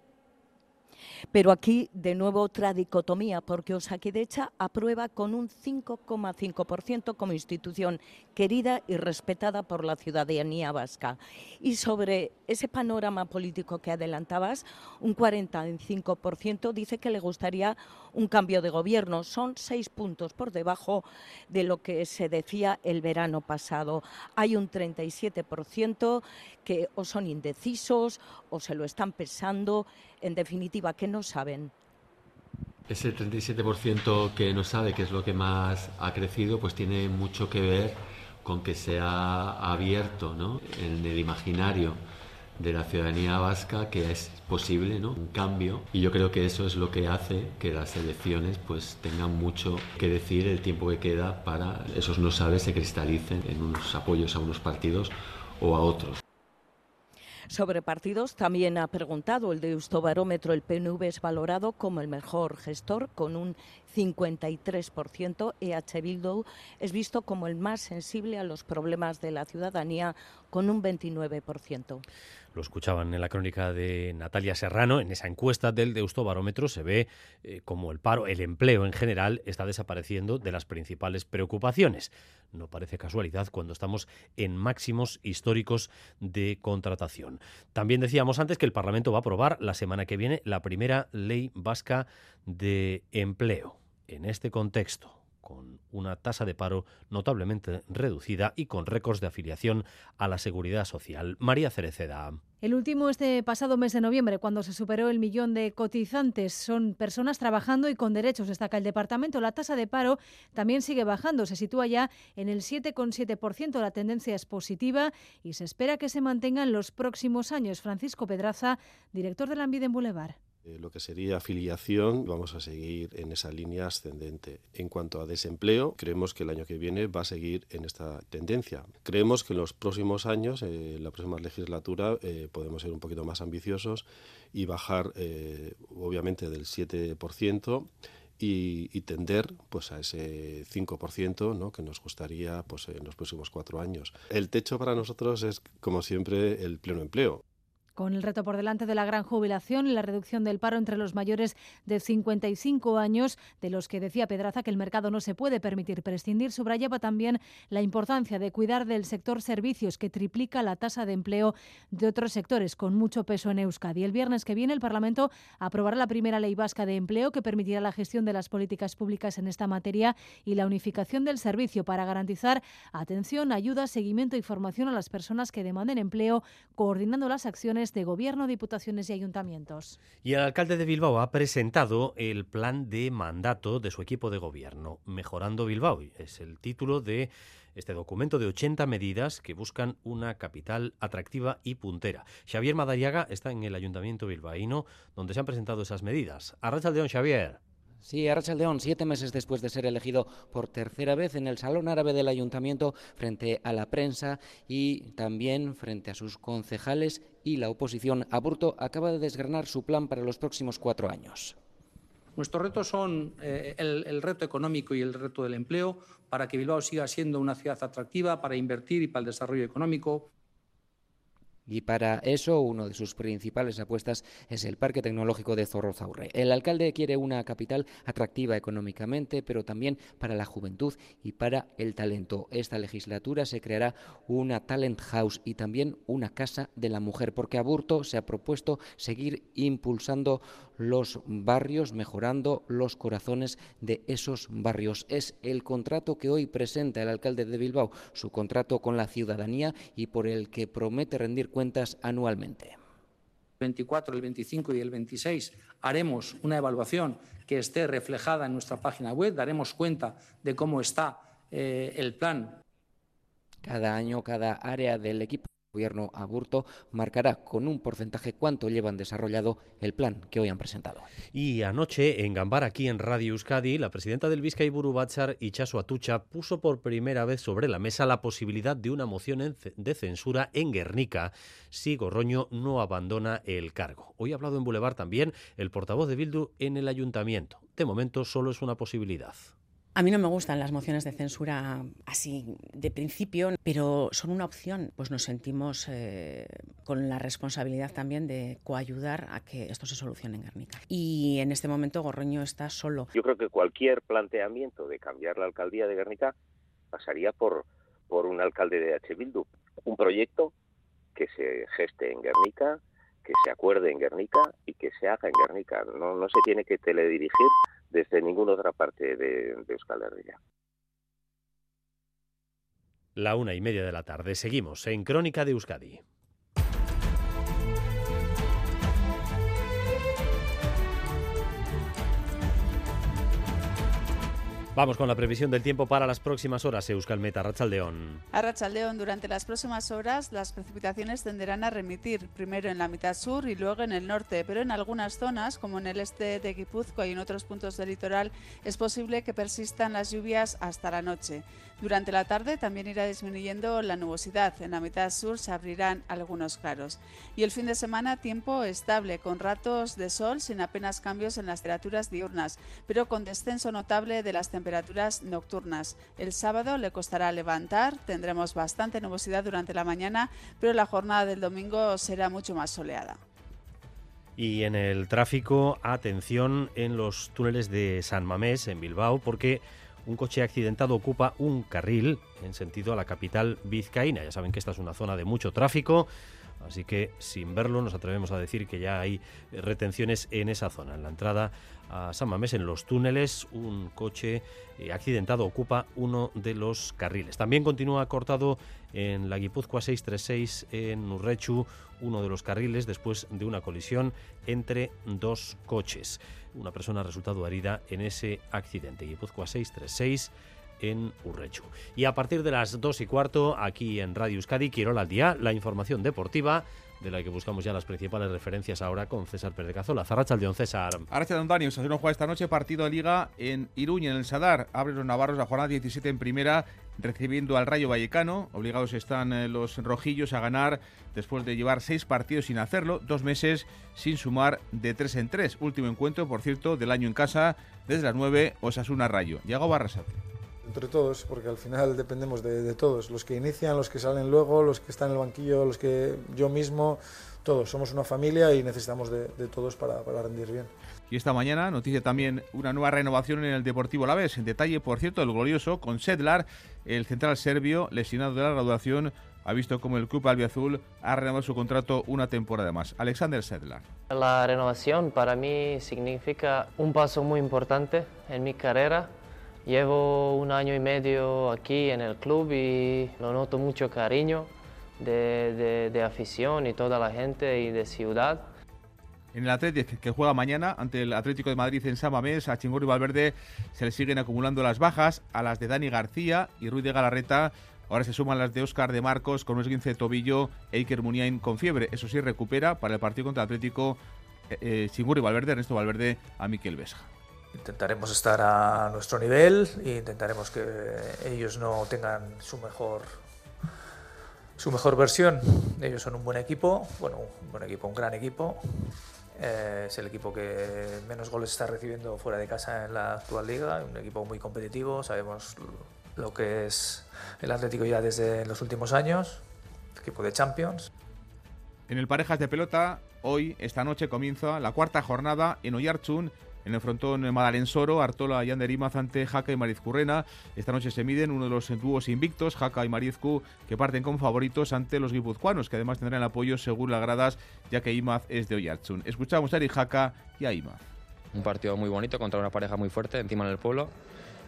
Pero aquí, de nuevo, otra dicotomía, porque Osakidecha aprueba con un 5,5% como institución querida y respetada por la ciudadanía vasca. Y sobre ese panorama político que adelantabas, un 45% dice que le gustaría un cambio de gobierno. Son seis puntos por debajo de lo que se decía el verano pasado. Hay un 37% que o son indecisos o se lo están pensando, en definitiva, que no saben. Ese 37% que no sabe qué es lo que más ha crecido, pues tiene mucho que ver con que se ha abierto ¿no? en el imaginario de la ciudadanía vasca que es posible ¿no? un cambio y yo creo que eso es lo que hace que las elecciones pues tengan mucho que decir el tiempo que queda para esos no sabes se cristalicen en unos apoyos a unos partidos o a otros. Sobre partidos también ha preguntado el de Eustobarómetro, el PNV es valorado como el mejor gestor con un 53%, EH Bildu es visto como el más sensible a los problemas de la ciudadanía con un 29%. Lo escuchaban en la crónica de Natalia Serrano. En esa encuesta del Deusto Barómetro se ve eh, como el paro, el empleo en general, está desapareciendo de las principales preocupaciones. No parece casualidad cuando estamos en máximos históricos de contratación. También decíamos antes que el Parlamento va a aprobar la semana que viene la primera ley vasca de empleo. En este contexto, con una tasa de paro notablemente reducida y con récords de afiliación a la seguridad social. María Cereceda. El último este pasado mes de noviembre, cuando se superó el millón de cotizantes. Son personas trabajando y con derechos, destaca el departamento. La tasa de paro también sigue bajando, se sitúa ya en el 7,7%. La tendencia es positiva y se espera que se mantenga en los próximos años. Francisco Pedraza, director del Ambide en Boulevard. Eh, lo que sería afiliación, vamos a seguir en esa línea ascendente. En cuanto a desempleo, creemos que el año que viene va a seguir en esta tendencia. Creemos que en los próximos años, eh, en la próxima legislatura, eh, podemos ser un poquito más ambiciosos y bajar, obviamente, del 7%. Y, y, tender pues a ese 5% ¿no? que nos gustaría pues en los próximos cuatro años. El techo para nosotros es como siempre el pleno empleo. Con el reto por delante de la gran jubilación y la reducción del paro entre los mayores de 55 años, de los que decía Pedraza que el mercado no se puede permitir prescindir, subrayaba también la importancia de cuidar del sector servicios, que triplica la tasa de empleo de otros sectores con mucho peso en Euskadi. El viernes que viene el Parlamento aprobará la primera ley vasca de empleo que permitirá la gestión de las políticas públicas en esta materia y la unificación del servicio para garantizar atención, ayuda, seguimiento y formación a las personas que demanden empleo, coordinando las acciones de Gobierno, Diputaciones y Ayuntamientos. Y el alcalde de Bilbao ha presentado el plan de mandato de su equipo de gobierno, Mejorando Bilbao. Es el título de este documento de 80 medidas que buscan una capital atractiva y puntera. Xavier Madariaga está en el Ayuntamiento bilbaíno, donde se han presentado esas medidas. Arracha León, Xavier. Sí, León, siete meses después de ser elegido por tercera vez en el Salón Árabe del Ayuntamiento frente a la prensa y también frente a sus concejales y la oposición, Aburto acaba de desgranar su plan para los próximos cuatro años. Nuestros retos son eh, el, reto económico y el reto del empleo para que Bilbao siga siendo una ciudad atractiva para invertir y para el desarrollo económico. Y para eso, una de sus principales apuestas es el Parque Tecnológico de Zorrozaurre. El alcalde quiere una capital atractiva económicamente, pero también para la juventud y para el talento. Esta legislatura se creará una Talent House y también una Casa de la Mujer, porque Aburto se ha propuesto seguir impulsando los barrios, mejorando los corazones de esos barrios. Es el contrato que hoy presenta el alcalde de Bilbao, su contrato con la ciudadanía y por el que promete rendir cuentas anualmente. El 24, el 25 y el 26 haremos una evaluación que esté reflejada en nuestra página web, daremos cuenta de cómo está eh, el plan. Cada año, cada área del equipo gobierno Aburto marcará con un porcentaje cuánto llevan desarrollado el plan que hoy han presentado. Y anoche en Gambar, aquí en Radio Euskadi, la presidenta del Vizcay Batzar, Ichaso Atucha, puso por primera vez sobre la mesa la posibilidad de una moción de censura en Guernica si Gorroño no abandona el cargo. Hoy ha hablado en Boulevard también el portavoz de Bildu en el ayuntamiento. De momento solo es una posibilidad. A mí no me gustan las mociones de censura así de principio, pero son una opción. Pues nos sentimos eh, con la responsabilidad también de coayudar a que esto se solucione en Guernica. Y en este momento Gorroño está solo. Yo creo que cualquier planteamiento de cambiar la alcaldía de Guernica pasaría por, por un alcalde de H. Bildu. Un proyecto que se geste en Guernica, que se acuerde en Guernica y que se haga en Guernica. No, no se tiene que teledirigir desde ninguna otra parte de, de Euskal Herria. La una y media de la tarde. Seguimos en Crónica de Euskadi. Vamos con la previsión del tiempo para las próximas horas, Euskalmeta, Rachaldeón. A Rachaldeón, durante las próximas horas las precipitaciones tenderán a remitir, primero en la mitad sur y luego en el norte, pero en algunas zonas, como en el este de Guipúzcoa y en otros puntos del litoral, es posible que persistan las lluvias hasta la noche. Durante la tarde también irá disminuyendo la nubosidad. En la mitad sur se abrirán algunos claros. Y el fin de semana tiempo estable, con ratos de sol sin apenas cambios en las temperaturas diurnas, pero con descenso notable de las temperaturas nocturnas. El sábado le costará levantar, tendremos bastante nubosidad durante la mañana, pero la jornada del domingo será mucho más soleada. Y en el tráfico, atención en los túneles de San Mamés, en Bilbao, porque un coche accidentado ocupa un carril en sentido a la capital vizcaína. Ya saben que esta es una zona de mucho tráfico, así que sin verlo nos atrevemos a decir que ya hay retenciones en esa zona. En la entrada a San Mamés, en los túneles, un coche eh, accidentado ocupa uno de los carriles. También continúa cortado en la Guipúzcoa 636 en Urrechu uno de los carriles después de una colisión entre dos coches. Una persona ha resultado herida en ese accidente. Guipúzcoa 636 en Urrechu. Y a partir de las 2 y cuarto, aquí en Radio Euskadi, quiero al día, la información deportiva de la que buscamos ya las principales referencias ahora con César Pérez Cazola. Zarrachaldeón, César. Arrachaldeón, Dani. Osasuna juega esta noche partido de Liga en Iruña, en el Sadar. Abre los Navarros la jornada 17 en primera, recibiendo al Rayo Vallecano. Obligados están eh, los rojillos a ganar después de llevar seis partidos sin hacerlo, dos meses sin sumar de tres en tres. Último encuentro, por cierto, del año en casa, desde las 9, Osasuna Rayo. Yago Barrasate entre todos, porque al final dependemos de, todos, los que inician, los que salen luego, los que están en el banquillo, los que yo mismo, todos, somos una familia y necesitamos de, todos para, para, rendir bien. Y esta mañana noticia también una nueva renovación en el Deportivo La Vez. En detalle, por cierto, el glorioso con Sedlar, el central serbio lesionado de la graduación, ha visto como el club albiazul ha renovado su contrato una temporada más. Alexander Sedlar. La renovación para mí significa un paso muy importante en mi carrera Llevo un año y medio aquí en el club y lo noto mucho cariño de, afición y toda la gente y de ciudad. En el Atlético que juega mañana ante el Atlético de Madrid en San Mamés, a Chingurri Valverde se le siguen acumulando las bajas, a las de Dani García y Ruiz de Galarreta. Ahora se suman las de Óscar de Marcos con un esguince de tobillo, Eiker Muniain con fiebre. Eso sí, recupera para el partido contra el Atlético eh, eh Valverde, Ernesto Valverde a Miquel Vesja. Intentaremos estar a nuestro nivel e intentaremos que ellos no tengan su mejor su mejor versión. Ellos son un buen equipo, bueno, un buen equipo, un gran equipo. Eh, es el equipo que menos goles está recibiendo fuera de casa en la actual liga, un equipo muy competitivo, sabemos lo que es el Atlético ya desde los últimos años, equipo de Champions. En el Parejas de Pelota, hoy, esta noche, comienza la cuarta jornada en Oyarchun en el frontón Madalensoro, Artola y Ander Imaz ante Jaca y Marizcurrena. Esta noche se miden uno de los dúos invictos, Jaca y Marizcu, que parten como favoritos ante los guipuzcoanos, que además tendrán apoyo según las gradas, ya que Imaz es de Oyarzún. Escuchamos a Eric Jaca y a Imaz. Un partido muy bonito contra una pareja muy fuerte encima del pueblo.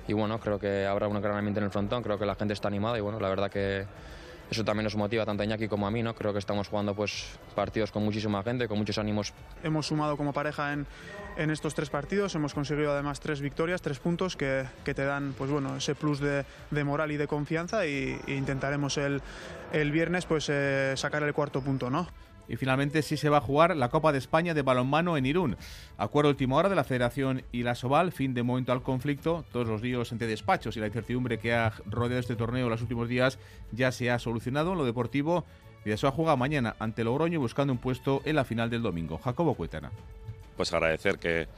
Y bueno, creo que habrá un gran ambiente en el frontón, creo que la gente está animada y bueno, la verdad que eso también nos motiva tanto a Iñaki como a mí, ¿no? Creo que estamos jugando pues partidos con muchísima gente, con muchos ánimos. Hemos sumado como pareja en, en estos tres partidos, hemos conseguido además tres victorias, tres puntos que, que te dan pues bueno, ese plus de, de moral y de confianza y, e intentaremos el, el viernes pues eh, sacar el cuarto punto, ¿no? Y finalmente sí se va a jugar la Copa de España de balonmano en Irún. Acuerdo última hora de la Federación y la Soval, fin de momento al conflicto. Todos los días entre despachos y la incertidumbre que ha rodeado este torneo en los últimos días ya se ha solucionado. En lo deportivo, Vidasoa juega mañana ante Logroño buscando un puesto en la final del domingo. Jacobo Cuetana. Pues agradecer que,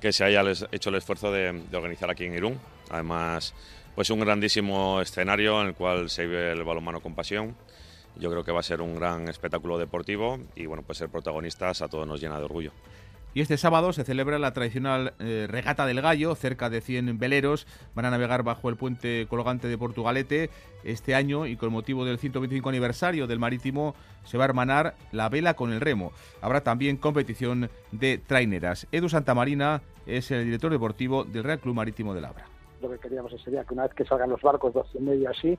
que se haya hecho el esfuerzo de, organizar aquí en Irún. Además, pues un grandísimo escenario en el cual se vive el balonmano con pasión. Yo creo que va a ser un gran espectáculo deportivo y bueno, pues ser protagonistas a todos nos llena de orgullo. Y este sábado se celebra la tradicional eh, regata del gallo. Cerca de 100 veleros van a navegar bajo el puente colgante de Portugalete este año y con motivo del 125 aniversario del marítimo se va a hermanar la vela con el remo. Habrá también competición de traineras. Edu Santamarina es el director deportivo del Real Club Marítimo de Labra. Lo que queríamos sería que una vez que salgan los barcos, dos y medio así,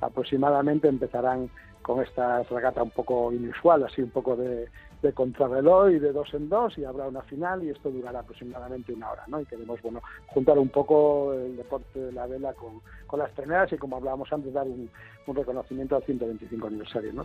aproximadamente empezarán con esta regata un poco inusual, así un poco de, de contrarreloj y de dos en dos y habrá una final y esto durará aproximadamente una hora, ¿no? Y queremos, bueno, juntar un poco el deporte de la vela con, con las treneras y como hablábamos antes, dar un, un reconocimiento al 125 aniversario, ¿no?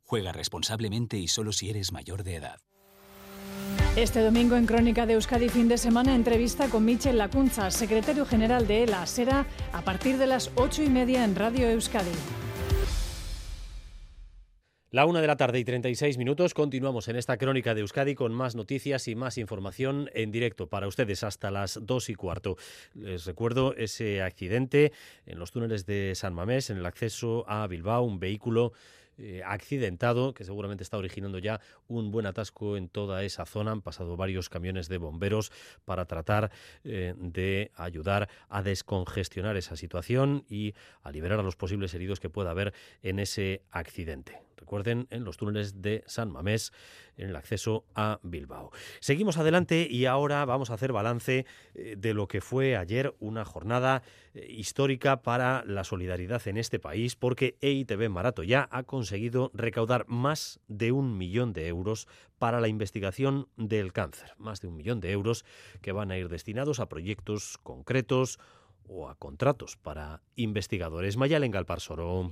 Juega responsablemente y solo si eres mayor de edad. Este domingo en Crónica de Euskadi fin de semana entrevista con Michel Lacunza, secretario general de ELA. Será a partir de las ocho y media en Radio Euskadi. La una de la tarde y 36 minutos. Continuamos en esta crónica de Euskadi con más noticias y más información en directo para ustedes hasta las dos y cuarto. Les recuerdo ese accidente en los túneles de San Mamés, en el acceso a Bilbao, un vehículo eh, accidentado que seguramente está originando ya un buen atasco en toda esa zona. Han pasado varios camiones de bomberos para tratar eh, de ayudar a descongestionar esa situación y a liberar a los posibles heridos que pueda haber en ese accidente. Recuerden, en los túneles de San Mamés, en el acceso a Bilbao. Seguimos adelante y ahora vamos a hacer balance eh, de lo que fue ayer una jornada eh, histórica para la solidaridad en este país, porque EITB Marato ya ha conseguido recaudar más de un millón de euros para la investigación del cáncer. Más de un millón de euros que van a ir destinados a proyectos concretos o a contratos para investigadores. Mayalen Galparsoro.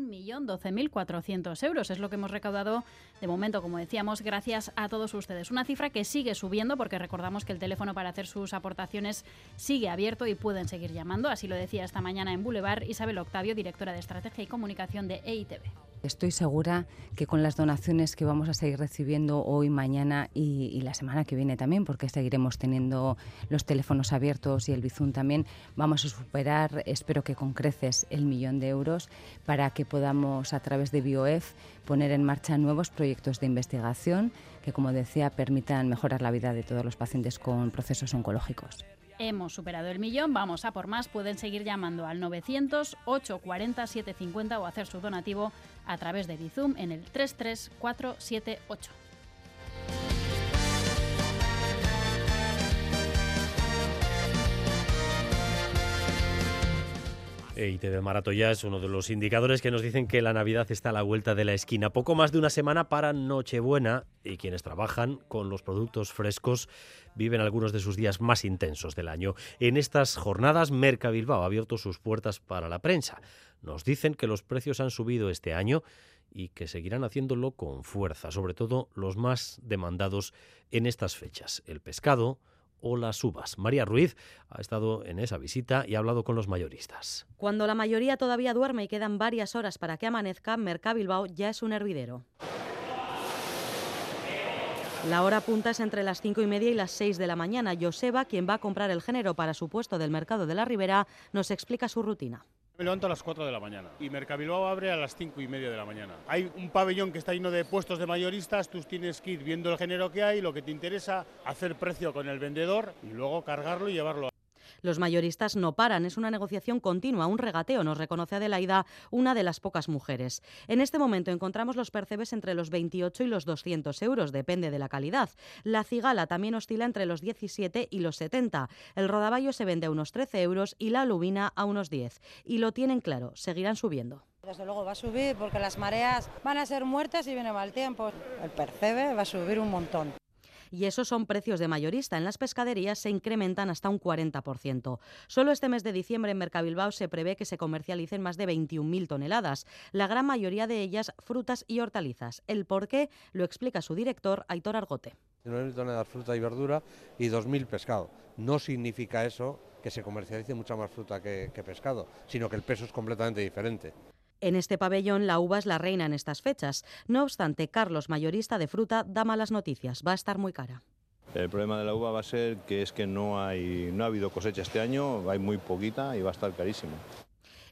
1.012.400 euros. Es lo que hemos recaudado de momento, como decíamos, gracias a todos ustedes. Una cifra que sigue subiendo porque recordamos que el teléfono para hacer sus aportaciones sigue abierto y pueden seguir llamando. Así lo decía esta mañana en Boulevard Isabel Octavio, directora de Estrategia y Comunicación de EITB. Estoy segura que con las donaciones que vamos a seguir recibiendo hoy, mañana y, la semana que viene también, porque seguiremos teniendo los teléfonos abiertos y el Bizum también, vamos a superar, espero que con creces, el millón de euros para que podamos a través de BioF poner en marcha nuevos proyectos de investigación que, como decía, permitan mejorar la vida de todos los pacientes con procesos oncológicos. Hemos superado el millón, vamos a por más. Pueden seguir llamando al 900 840 750 o hacer su donativo a través de Bizum en el 33478. EITB Marato ya es uno de los indicadores que nos dicen que la Navidad está a la vuelta de la esquina. Poco más de una semana para Nochebuena y quienes trabajan con los productos frescos viven algunos de sus días más intensos del año. En estas jornadas, Merca Bilbao ha abierto sus puertas para la prensa. Nos dicen que los precios han subido este año y que seguirán haciéndolo con fuerza, sobre todo los más demandados en estas fechas, el pescado, o las uvas. María Ruiz ha estado en esa visita y ha hablado con los mayoristas. Cuando la mayoría todavía duerme y quedan varias horas para que amanezca, Mercabilbao ya es un hervidero. La hora punta es entre las cinco y media y las 6 de la mañana. Joseba, quien va a comprar el género para su puesto del mercado de la Ribera, nos explica su rutina. Me levanto a las 4 de la mañana y Mercabilbao abre a las 5 y media de la mañana. Hay un pabellón que está lleno de puestos de mayoristas, tú tienes que ir viendo el género que hay, lo que te interesa, hacer precio con el vendedor y luego cargarlo y llevarlo Los mayoristas no paran, es una negociación continua, un regateo, nos reconoce Adelaida, una de las pocas mujeres. En este momento encontramos los percebes entre los 28 y los 200 euros, depende de la calidad. La cigala también oscila entre los 17 y los 70. El rodaballo se vende a unos 13 euros y la lubina a unos 10. Y lo tienen claro, seguirán subiendo. Desde luego va a subir porque las mareas van a ser muertas y viene mal tiempo. El percebe va a subir un montón y esos son precios de mayorista. En las pescaderías se incrementan hasta un 40%. Solo este mes de diciembre en Mercabilbao se prevé que se comercialicen más de 21.000 toneladas, la gran mayoría de ellas frutas y hortalizas. El por qué lo explica su director, Aitor Argote. 9.000 toneladas fruta y verdura y 2.000 pescado. No significa eso que se comercialice mucha más fruta que, que pescado, sino que el peso es completamente diferente. En este pabellón la uva es la reina en estas fechas. No obstante, Carlos, mayorista de fruta, da malas noticias. Va a estar muy cara. El problema de la uva va a ser que es que no, hay, no ha habido cosecha este año, hay muy poquita y va a estar carísimo.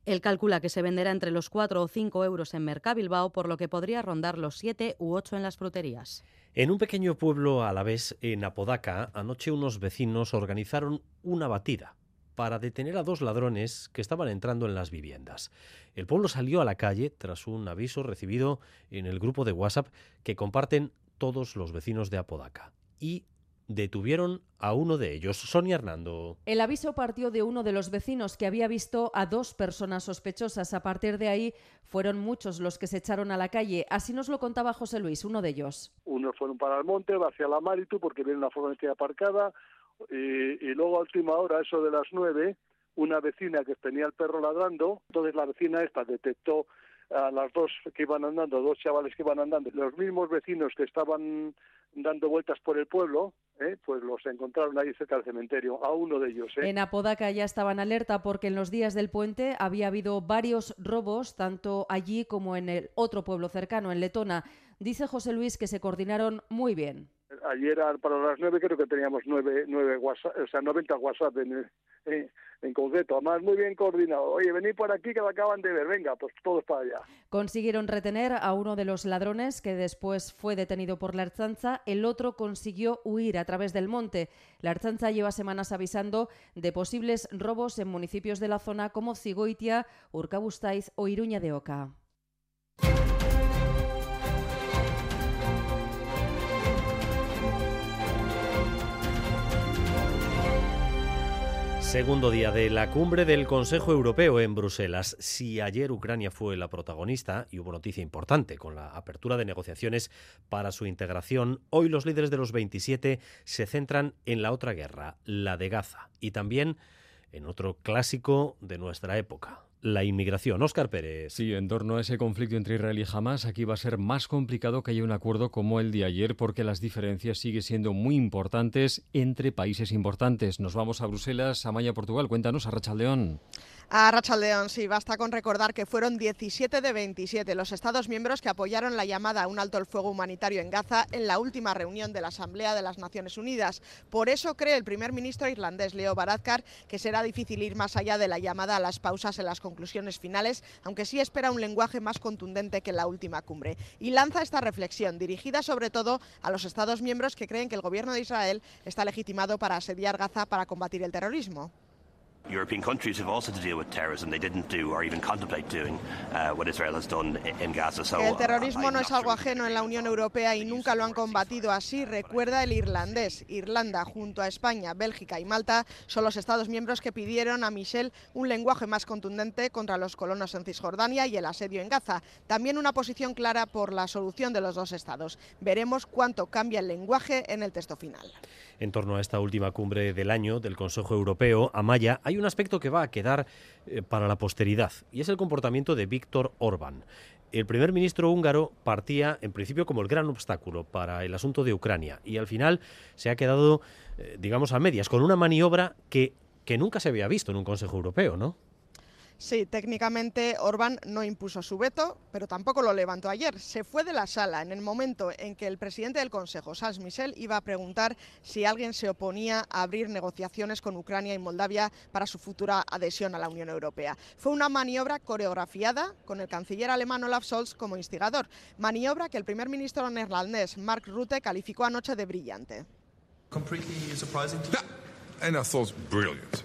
Él calcula que se venderá entre los 4 o 5 euros en Mercabilbao, por lo que podría rondar los 7 u 8 en las fruterías. En un pequeño pueblo a la vez, en Apodaca, anoche unos vecinos organizaron una batida para detener a dos ladrones que estaban entrando en las viviendas. El pueblo salió a la calle tras un aviso recibido en el grupo de WhatsApp que comparten todos los vecinos de Apodaca. Y detuvieron a uno de ellos, Sonia Hernando. El aviso partió de uno de los vecinos que había visto a dos personas sospechosas. A partir de ahí fueron muchos los que se echaron a la calle. Así nos lo contaba José Luis, uno de ellos. Unos fueron para el monte, hacia la Maritu, porque viene una furgoneta aparcada. Y, luego a última hora, eso de las nueve, una vecina que tenía el perro ladrando, entonces la vecina esta detectó a las dos que iban andando, dos chavales que iban andando, los mismos vecinos que estaban dando vueltas por el pueblo, ¿eh? pues los encontraron ahí cerca del cementerio, a uno de ellos. ¿eh? En Apodaca ya estaban alerta porque en los días del puente había habido varios robos, tanto allí como en el otro pueblo cercano, en Letona. Dice José Luis que se coordinaron muy bien. Ayer para las nueve creo que teníamos nueve, nueve WhatsApp, o sea, 90 WhatsApp en, en concreto, además muy bien coordinado. Oye, venid por aquí que lo acaban de ver, venga, pues todos para allá. Consiguieron retener a uno de los ladrones que después fue detenido por la Archanza, el otro consiguió huir a través del monte. La Archanza lleva semanas avisando de posibles robos en municipios de la zona como Cigoitia, Urkabustaiz o Iruña de Oca. Segundo día de la cumbre del Consejo Europeo en Bruselas. Si ayer Ucrania fue la protagonista y hubo noticia importante con la apertura de negociaciones para su integración, hoy los líderes de los 27 se centran en la otra guerra, la de Gaza, y también en otro clásico de nuestra época, la inmigración. Óscar Pérez. Sí, en torno a ese conflicto entre Israel y Hamas, aquí va a ser más complicado que haya un acuerdo como el de ayer, porque las diferencias siguen siendo muy importantes entre países importantes. Nos vamos a Bruselas, a Maya, Portugal. Cuéntanos, a Rachaldeón. A Rachaldeón, sí, basta con recordar que fueron 17 de 27 los Estados miembros que apoyaron la llamada a un alto el fuego humanitario en Gaza en la última reunión de la Asamblea de las Naciones Unidas. Por eso cree el primer ministro irlandés, Leo Varadkar, que será difícil ir más allá de la llamada a las pausas en las conclusiones finales, aunque sí espera un lenguaje más contundente que en la última cumbre. Y lanza esta reflexión, dirigida sobre todo a los Estados miembros que creen que el gobierno de Israel está legitimado para asediar Gaza para combatir el terrorismo. European countries have also to deal with terrorism. They didn't do or even contemplate doing uh, what Israel has done in Gaza. So, el terrorismo no es algo ajeno en la Unión Europea y nunca lo han combatido así, recuerda el irlandés. Irlanda, junto a España, Bélgica y Malta, son los Estados miembros que pidieron a Michel un lenguaje más contundente contra los colonos en Cisjordania y el asedio en Gaza. También una posición clara por la solución de los dos Estados. Veremos cuánto cambia el lenguaje en el texto final. En torno a esta última cumbre del año del Consejo Europeo, Amaya, hay un aspecto que va a quedar eh, para la posteridad y es el comportamiento de Víctor Orbán. El primer ministro húngaro partía en principio como el gran obstáculo para el asunto de Ucrania y al final se ha quedado, eh, digamos, a medias, con una maniobra que, que nunca se había visto en un Consejo Europeo, ¿no? Sí, técnicamente Orbán no impuso su veto, pero tampoco lo levantó ayer. Se fue de la sala en el momento en que el presidente del Consejo, Charles Michel, iba a preguntar si alguien se oponía a abrir negociaciones con Ucrania y Moldavia para su futura adhesión a la Unión Europea. Fue una maniobra coreografiada con el canciller alemán Olaf Scholz como instigador, maniobra que el primer ministro neerlandés Mark Rutte calificó anoche de brillante. And I thought, brilliant.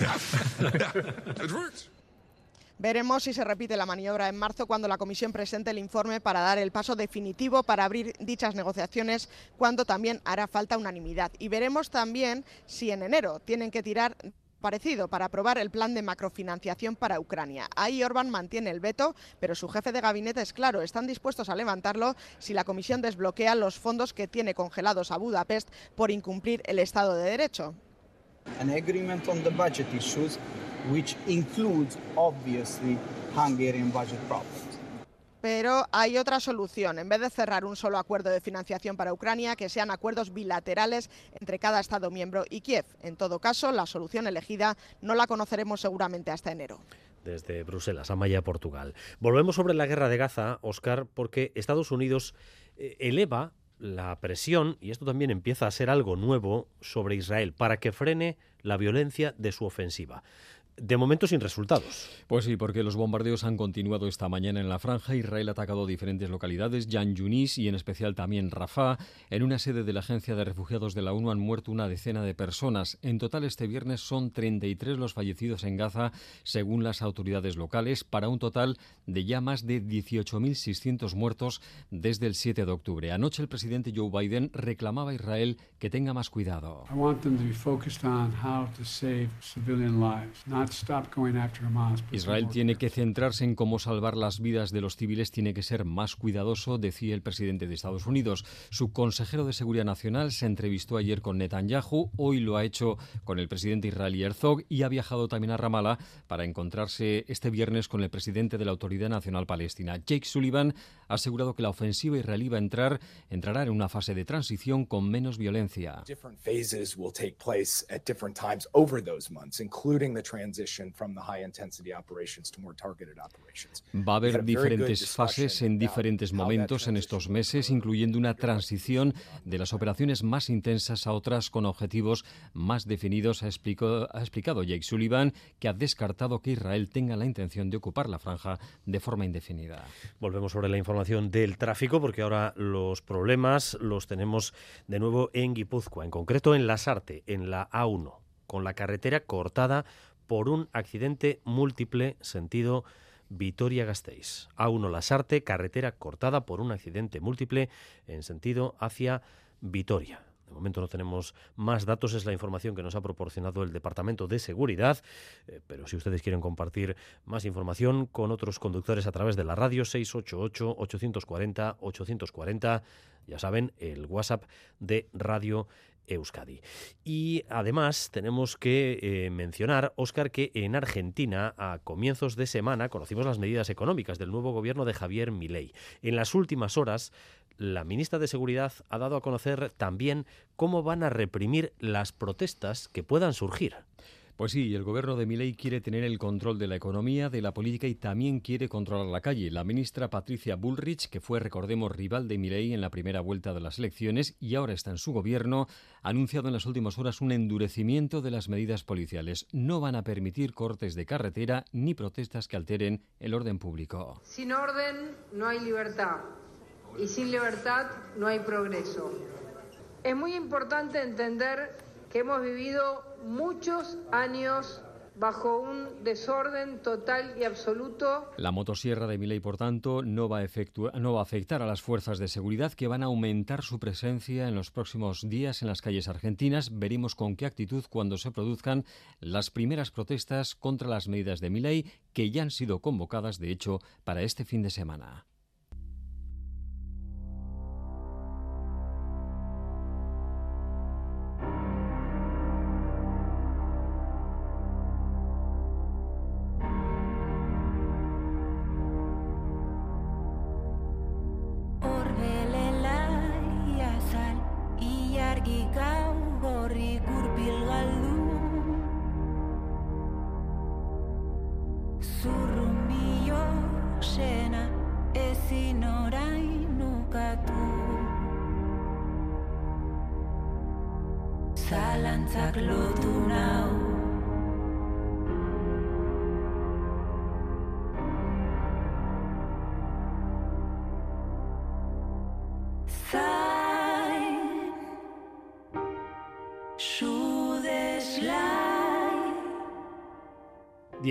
yeah. yeah, it. Veremos si se repite la maniobra en marzo cuando la Comisión presente el informe para dar el paso definitivo para abrir dichas negociaciones, cuando también hará falta unanimidad. Y veremos también si en enero tienen que tirar parecido para aprobar el plan de macrofinanciación para Ucrania. Ahí Orbán mantiene el veto, pero su jefe de gabinete es claro, están dispuestos a levantarlo si la Comisión desbloquea los fondos que tiene congelados a Budapest por incumplir el Estado de Derecho. An agreement on the budget issues which includes obviously Hungarian budget problems. Pero hay otra solución. En vez de cerrar un solo acuerdo de financiación para Ucrania, que sean acuerdos bilaterales entre cada Estado miembro y Kiev. En todo caso, la solución elegida no la conoceremos seguramente hasta enero. Desde Bruselas, Amaya, Portugal. Volvemos sobre la guerra de Gaza, Oscar, porque Estados Unidos eh, eleva la presión, y esto también empieza a ser algo nuevo, sobre Israel, para que frene la violencia de su ofensiva de momento sin resultados. Pues sí, porque los bombardeos han continuado esta mañana en la franja. Israel ha atacado diferentes localidades, Yan Yunis y en especial también Rafah. En una sede de la Agencia de Refugiados de la ONU han muerto una decena de personas. En total este viernes son 33 los fallecidos en Gaza, según las autoridades locales, para un total de ya más de 18.600 muertos desde el 7 de octubre. Anoche el presidente Joe Biden reclamaba a Israel que tenga más cuidado. Israel tiene que centrarse en cómo salvar las vidas de los civiles, tiene que ser más cuidadoso, decía el presidente de Estados Unidos. Su consejero de Seguridad Nacional se entrevistó ayer con Netanyahu, hoy lo ha hecho con el presidente israelí Herzog y ha viajado también a Ramallah para encontrarse este viernes con el presidente de la Autoridad Nacional Palestina. Jake Sullivan ha asegurado que la ofensiva israelí va a entrar, entrará en una fase de transición con menos violencia. Va a haber diferentes fases en diferentes momentos en estos meses, incluyendo una transición de las operaciones más intensas a otras con objetivos más definidos, ha, ha explicado Jake Sullivan, que ha descartado que Israel tenga la intención de ocupar la franja de forma indefinida. Volvemos sobre la información del tráfico, porque ahora los problemas los tenemos de nuevo en Guipúzcoa, en concreto en Lasarte, en la A1, con la carretera cortada por un accidente múltiple sentido Vitoria-Gasteiz. A1 Lasarte, carretera cortada por un accidente múltiple en sentido hacia Vitoria. De momento no tenemos más datos, es la información que nos ha proporcionado el Departamento de Seguridad, eh, pero si ustedes quieren compartir más información con otros conductores a través de la radio 688-840-840, ya saben, el WhatsApp de Radio Euskadi. Y además tenemos que eh, mencionar, Óscar, que en Argentina a comienzos de semana conocimos las medidas económicas del nuevo gobierno de Javier Milei. En las últimas horas, la ministra de Seguridad ha dado a conocer también cómo van a reprimir las protestas que puedan surgir. Pues sí, el gobierno de Milei quiere tener el control de la economía, de la política y también quiere controlar la calle. La ministra Patricia Bullrich, que fue, recordemos, rival de Milei en la primera vuelta de las elecciones y ahora está en su gobierno, ha anunciado en las últimas horas un endurecimiento de las medidas policiales. No van a permitir cortes de carretera ni protestas que alteren el orden público. Sin orden no hay libertad y sin libertad no hay progreso. Es muy importante entender que hemos vivido muchos años bajo un desorden total y absoluto. La motosierra de Miley, por tanto, no va, a no va a afectar a las fuerzas de seguridad que van a aumentar su presencia en los próximos días en las calles argentinas. Veremos con qué actitud cuando se produzcan las primeras protestas contra las medidas de Miley que ya han sido convocadas, de hecho, para este fin de semana.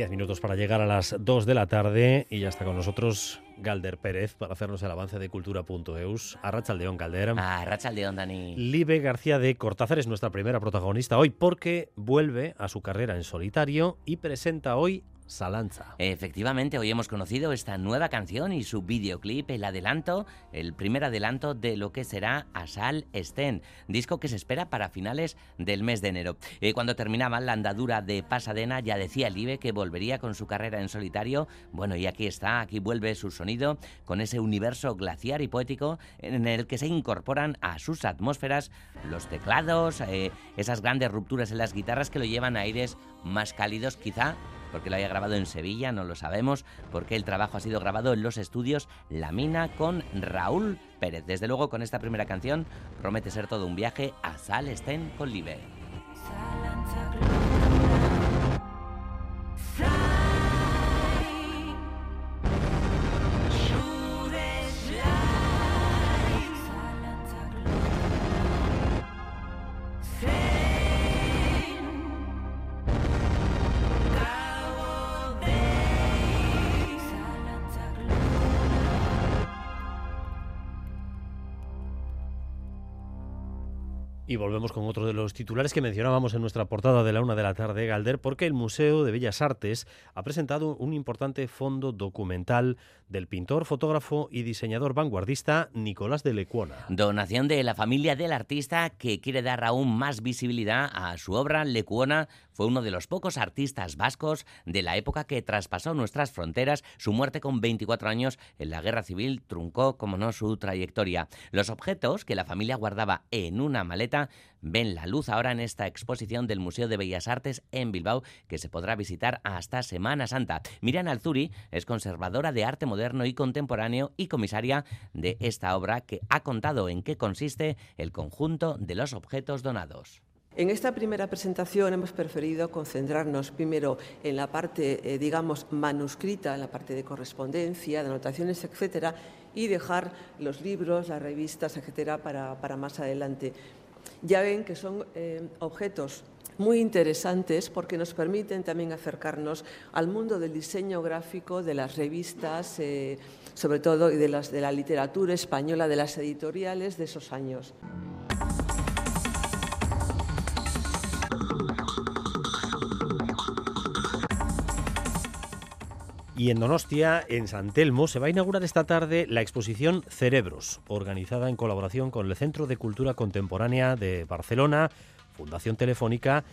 10 minutos para llegar a las 2 de la tarde y ya está con nosotros Galder Pérez para hacernos el avance de cultura.eus. A Rachaldeón, Galder. A Rachaldeón, Dani. Libe García de Cortázar es nuestra primera protagonista hoy porque vuelve a su carrera en solitario y presenta hoy Salanza. Efectivamente, hoy hemos conocido esta nueva canción y su videoclip, el adelanto, el primer adelanto de lo que será Asal Sten, disco que se espera para finales del mes de enero. Eh, cuando terminaba la andadura de Pasadena, ya decía Libe que volvería con su carrera en solitario. Bueno, y aquí está, aquí vuelve su sonido con ese universo glaciar y poético en el que se incorporan a sus atmósferas los teclados, eh, esas grandes rupturas en las guitarras que lo llevan a aires más cálidos, quizá porque lo haya grabado en Sevilla, no lo sabemos, porque el trabajo ha sido grabado en los estudios La Mina con Raúl Pérez. Desde luego, con esta primera canción promete ser todo un viaje a Salestén con Live. Y volvemos con otro de los titulares que mencionábamos en nuestra portada de la una de la tarde, Galder, porque el Museo de Bellas Artes ha presentado un importante fondo documental del pintor, fotógrafo y diseñador vanguardista Nicolás de Lecuona. Donación de la familia del artista que quiere dar aún más visibilidad a su obra. Lecuona fue uno de los pocos artistas vascos de la época que traspasó nuestras fronteras. Su muerte con 24 años en la Guerra Civil truncó, como no, su trayectoria. Los objetos que la familia guardaba en una maleta ven la luz ahora en esta exposición del Museo de Bellas Artes en Bilbao que se podrá visitar hasta Semana Santa. Miriam Alzuri es conservadora de arte moderno y contemporáneo y comisaria de esta obra que ha contado en qué consiste el conjunto de los objetos donados. En esta primera presentación hemos preferido concentrarnos primero en la parte, eh, digamos, manuscrita, en la parte de correspondencia, de anotaciones, etcétera, y dejar los libros, las revistas, etcétera, para, para más adelante ya ven que son eh, objetos muy interesantes porque nos permiten también acercarnos al mundo del diseño gráfico, de las revistas, eh, sobre todo, y de, las, de la literatura española, de las editoriales de esos años. Y en Donostia, en San Telmo, se va a inaugurar esta tarde la exposición Cerebros, organizada en colaboración con el Centro de Cultura Contemporánea de Barcelona, Fundación Telefónica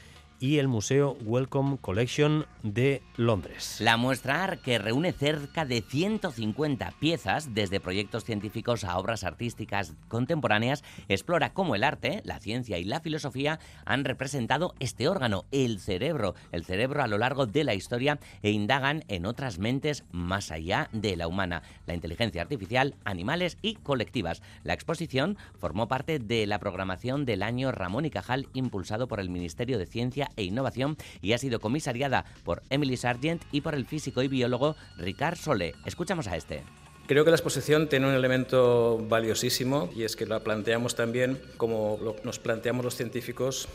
y el Museo Welcome Collection de Londres. La muestra que reúne cerca de 150 piezas, desde proyectos científicos a obras artísticas contemporáneas, explora cómo el arte, la ciencia y la filosofía han representado este órgano, el cerebro, el cerebro a lo largo de la historia e indagan en otras mentes más allá de la humana, la inteligencia artificial, animales y colectivas. La exposición formó parte de la programación del año Ramón y Cajal impulsado por el Ministerio de Ciencia e Innovación y ha sido comisariada por Emily Sargent y por el físico y biólogo Ricard Solé. Escuchamos a este. Creo que la exposición tiene un elemento valiosísimo y es que la planteamos también como nos planteamos los científicos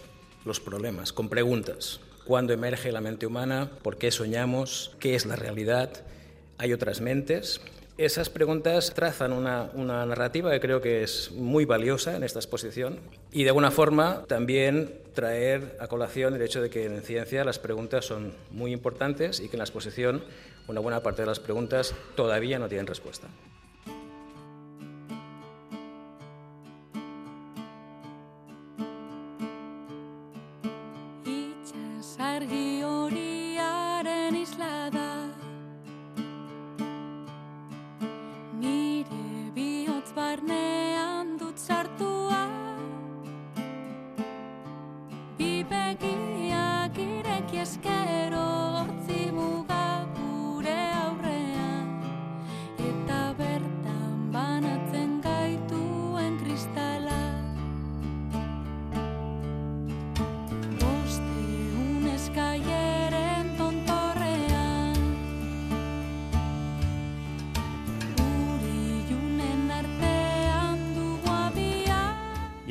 los problemas, con preguntas. ¿Cuándo emerge la mente humana? ¿Por qué soñamos? ¿Qué es la realidad? ¿Hay otras mentes? Esas preguntas trazan una, narrativa que creo que es muy valiosa en esta exposición y de alguna forma también traer a colación el hecho de que en ciencia las preguntas son muy importantes y que en la exposición una buena parte de las preguntas todavía no tienen respuesta. barnean dut sartua. Bi begiak ireki eskerot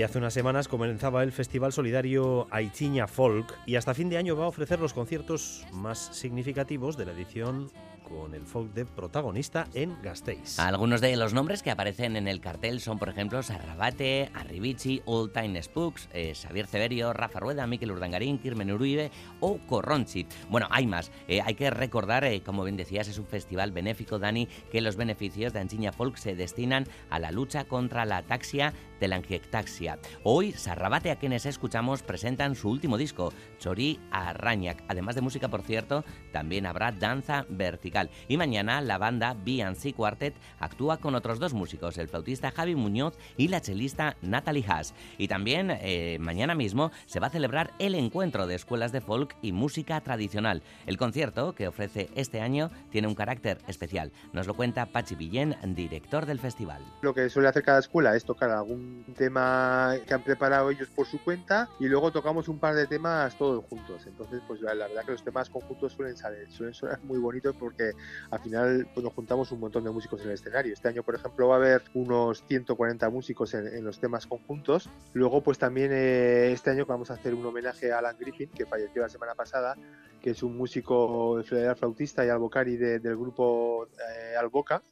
hace unas semanas comenzaba el Festival Solidario Aichiña Folk y hasta fin de año va a ofrecer los conciertos más significativos de la edición con el folk de protagonista en Gasteiz. Algunos de los nombres que aparecen en el cartel son, por ejemplo, Sarrabate, Arribici, Old Time Spooks, eh, Xavier Severio, Rafa Rueda, Miquel Urdangarín, Kirmen Uribe o Corronchi. Bueno, hay más. Eh, hay que recordar, eh, como bien decías, es un festival benéfico, Dani, que los beneficios de Anchiña Folk se destinan a la lucha contra la ataxia de la angiectaxia. Hoy, Sarrabate, a quienes escuchamos, presentan su último disco, Chorí Arrañac. Además de música, por cierto, también habrá danza vertical. Y mañana la banda B&C Quartet actúa con otros dos músicos, el flautista Javi Muñoz y la chelista Natalie Haas. Y también eh, mañana mismo se va a celebrar el encuentro de escuelas de folk y música tradicional. El concierto que ofrece este año tiene un carácter especial. Nos lo cuenta Pachi Villén, director del festival. Lo que suele hacer cada escuela es tocar algún tema que han preparado ellos por su cuenta y luego tocamos un par de temas todos juntos. Entonces, pues la, verdad que los temas conjuntos suelen salir, suelen sonar muy bonitos porque al final pues, nos juntamos un montón de músicos en el escenario. Este año, por ejemplo, va a haber unos 140 músicos en, los temas conjuntos. Luego, pues también eh, este año vamos a hacer un homenaje a Alan Griffin, que falleció la semana pasada, que es un músico flautista y albocari del grupo eh, Alboca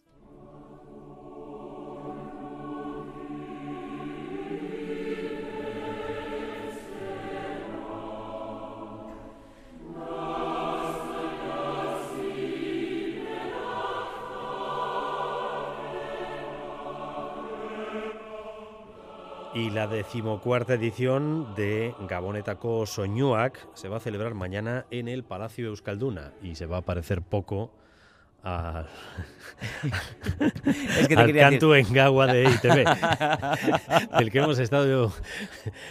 Y la decimocuarta edición de Gabonetako Soñuac se va a celebrar mañana en el Palacio Euskalduna y se va a parecer poco al, es que al canto en Gagua de ITV, del que hemos estado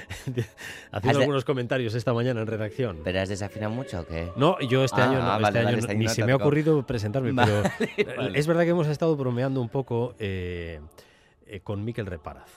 haciendo algunos comentarios esta mañana en redacción. ¿Pero has desafinado mucho o qué? No, yo este Ah, año, no, ah, este vale, año vale, este ni se te me ha ocurrido presentarme, Vale, pero es verdad que hemos estado bromeando un poco eh, eh, con Miquel Reparaz.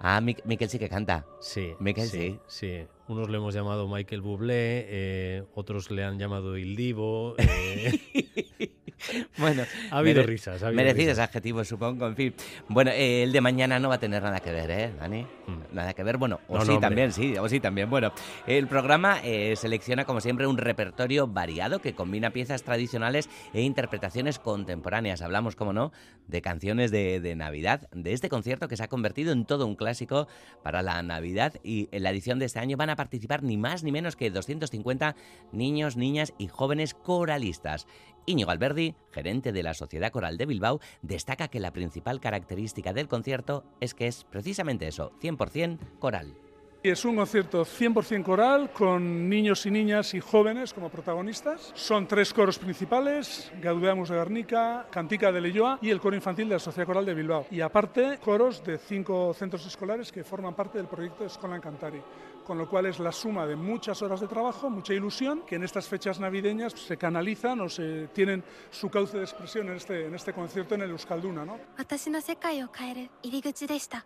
Ah, Mic- Miquel sí que canta. Sí, Miquel sí, sí. Unos le hemos llamado Michael Bublé, eh, otros le han llamado Il Divo. eh, Bueno, ha habido mere- risas. Ha habido merecidos risas. adjetivos, supongo, en fin. Bueno, eh, el de mañana no va a tener nada que ver, ¿eh, Dani? Nada que ver, bueno, o Mm. No, sí no, también, sí, o sí también. Bueno, el programa eh, selecciona, como siempre, un repertorio variado que combina piezas tradicionales e interpretaciones contemporáneas. Hablamos, como no, de canciones de, de Navidad, de este concierto que se ha convertido en todo un clásico para la Navidad y en la edición de este año van a participar ni más ni menos que 250 niños, niñas y jóvenes coralistas. Íñigo Alberdi, gerente de la Sociedad Coral de Bilbao, destaca que la principal característica del concierto es que es precisamente eso, 100% coral. Es un concierto 100% coral con niños y niñas y jóvenes como protagonistas. Son tres coros principales, Gaudeamus de Garnica, Cantica de Leyoa y el coro infantil de la Sociedad Coral de Bilbao. Y aparte, coros de cinco centros escolares que forman parte del proyecto Escola Cantari Con lo cual es la suma de muchas horas de trabajo, mucha ilusión, que en estas fechas navideñas se canalizan o se tienen su cauce de expresión en este, en este concierto en el Euskalduna. ¿no? 私の世界を変える入り口でした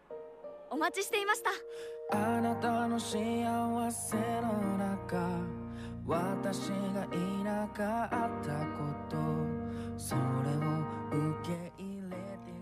お待ちしていましたあなたの幸せの中私がいなかったことそれを受け入れて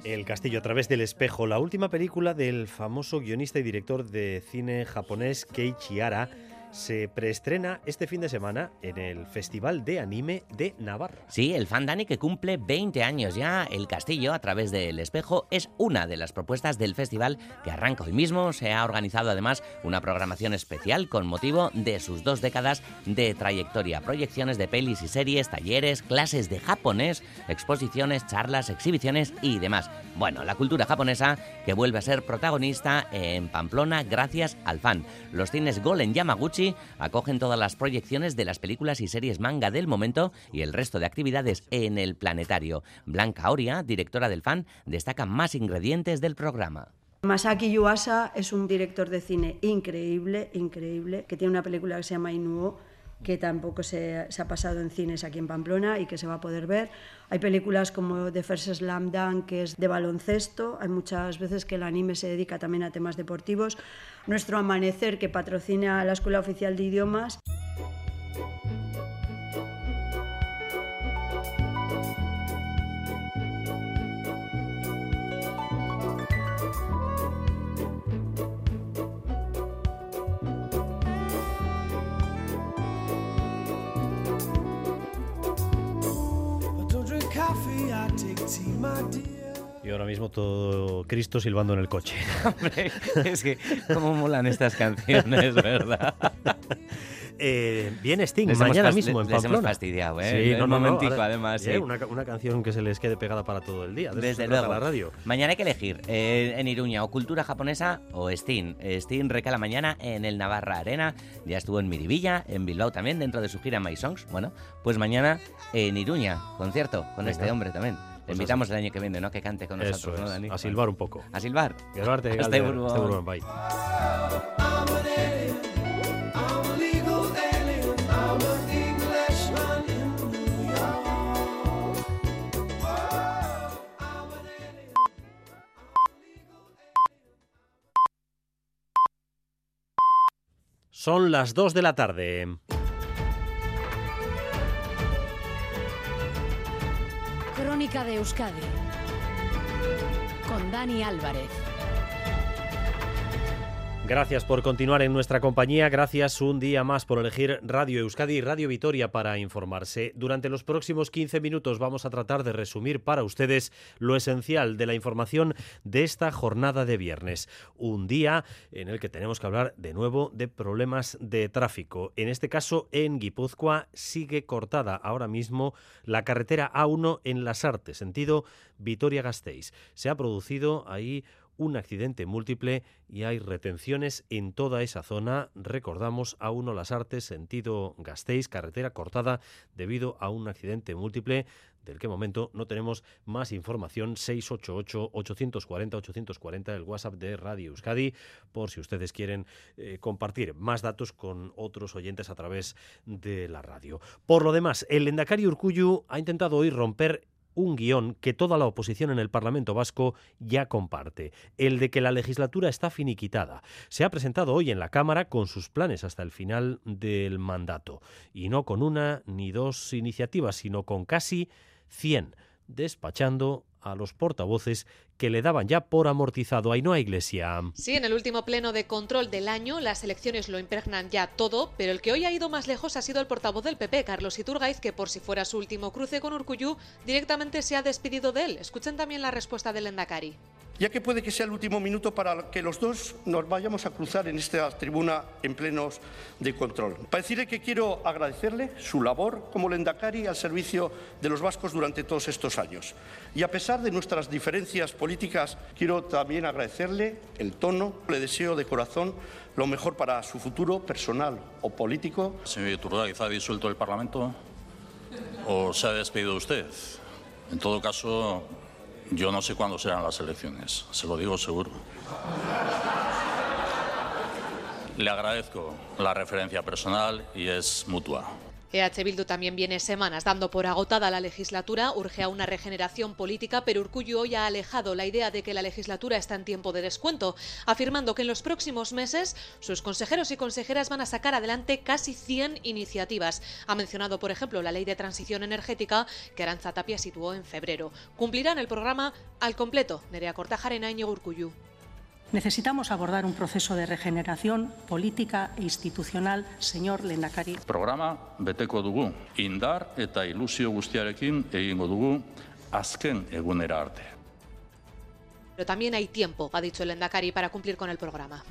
El Castillo a través del espejo, la última película del famoso guionista y director de cine japonés Keiichi Hara, se preestrena este fin de semana en el Festival de Anime de Navarra. Sí, el fan Dani que cumple 20 años ya, El Castillo a través del espejo es una de las propuestas del festival que arranca hoy mismo. Se ha organizado además una programación especial con motivo de sus dos décadas de trayectoria. Proyecciones de pelis y series, talleres, clases de japonés, exposiciones, charlas, exhibiciones y demás. Bueno, la cultura japonesa que vuelve a ser protagonista en Pamplona gracias al fan. Los cines Golem Yamaguchi acogen todas las proyecciones de las películas y series manga del momento y el resto de actividades en el planetario. Blanca Oria, directora del fan, destaca más ingredientes del programa. Masaki Yuasa es un director de cine increíble, increíble, que tiene una película que se llama Inuo, que tampoco se, se ha pasado en cines aquí en Pamplona y que se va a poder ver. Hay películas como The First Slam Dunk, que es de baloncesto. Hay muchas veces que el anime se dedica también a temas deportivos. Nuestro Amanecer, que patrocina la Escuela Oficial de Idiomas. Y ahora mismo todo Cristo silbando en el coche. Hombre, es que cómo molan estas canciones, ¿verdad? Eh, viene Sting Les hemos mañana mismo en les hemos Pamplona. fastidiado, ¿eh? Sí, Un no, no, no, momentico, ahora- además, eh, sí. Una, una canción que se les quede pegada para todo el día. De Desde luego. la radio. Mañana hay que elegir eh, en Iruña o cultura japonesa o Steam. Steam recala mañana en el Navarra Arena. Ya estuvo en Miribilla, en Bilbao también, dentro de su gira My Songs. Bueno, pues mañana en Iruña, concierto con Venga. este hombre también. Le Pues invitamos el año que viene, ¿no? Que cante con Eso nosotros, ¿no, Dani? a silbar un poco. A silbar. Gerbarte, Hasta Burgos, bye. Son las 2 de la tarde. Crónica de Euskadi con Dani Álvarez. Gracias por continuar en nuestra compañía, gracias un día más por elegir Radio Euskadi y Radio Vitoria para informarse. Durante los próximos 15 minutos vamos a tratar de resumir para ustedes lo esencial de la información de esta jornada de viernes. Un día en el que tenemos que hablar de nuevo de problemas de tráfico. En este caso, en Guipúzcoa sigue cortada ahora mismo la carretera A1 en Las Artes, sentido Vitoria-Gasteiz. Se ha producido ahí un accidente múltiple y hay retenciones en toda esa zona. Recordamos a uno Las Artes, sentido Gasteiz, carretera cortada debido a un accidente múltiple del que momento no tenemos más información 688-840-840 el WhatsApp de Radio Euskadi por si ustedes quieren eh, compartir más datos con otros oyentes a través de la radio. Por lo demás, el Endacari Urcuyu ha intentado hoy romper un guion que toda la oposición en el Parlamento Vasco ya comparte, el de que la legislatura está finiquitada. Se ha presentado hoy en la Cámara con sus planes hasta el final del mandato, y no con una ni dos iniciativas, sino con casi 100, despachando a los portavoces que le daban ya por amortizado a Ainhoa Iglesia. Sí, en el último pleno de control del año las elecciones lo impregnan ya todo, pero el que hoy ha ido más lejos ha sido el portavoz del PP, Carlos Iturgaiz, que por si fuera su último cruce con Urcuyu, directamente se ha despedido de él. Escuchen también la respuesta del Endacari. Ya que puede que sea el último minuto para que los dos nos vayamos a cruzar en esta tribuna en plenos de control. Para decirle que quiero agradecerle su labor como lendakari al servicio de los vascos durante todos estos años. Y a pesar de nuestras diferencias políticas, quiero también agradecerle el tono. Le deseo de corazón lo mejor para su futuro personal o político. Señor Iturgaiz, ¿ha disuelto el Parlamento o se ha despedido usted? En todo caso, yo no sé cuándo serán las elecciones, se lo digo seguro. Le agradezco la referencia personal y es mutua. EH Bildu también viene semanas dando por agotada la legislatura, urge a una regeneración política, pero Urkullu hoy ha alejado la idea de que la legislatura está en tiempo de descuento, afirmando que en los próximos meses sus consejeros y consejeras van a sacar adelante casi 100 iniciativas. Ha mencionado, por ejemplo, la ley de transición energética que Aranza Tapia situó en febrero. Cumplirán el programa al completo. Nerea Cortajarena, Íñigo Urkullu. Necesitamos abordar un proceso de regeneración política e institucional, señor Lendakari. Programa beteko dugu, indar eta ilusio guztiarekin egingo dugu azken egunera arte. Pero también hay tiempo, ha dicho el Endacari, para cumplir con el programa.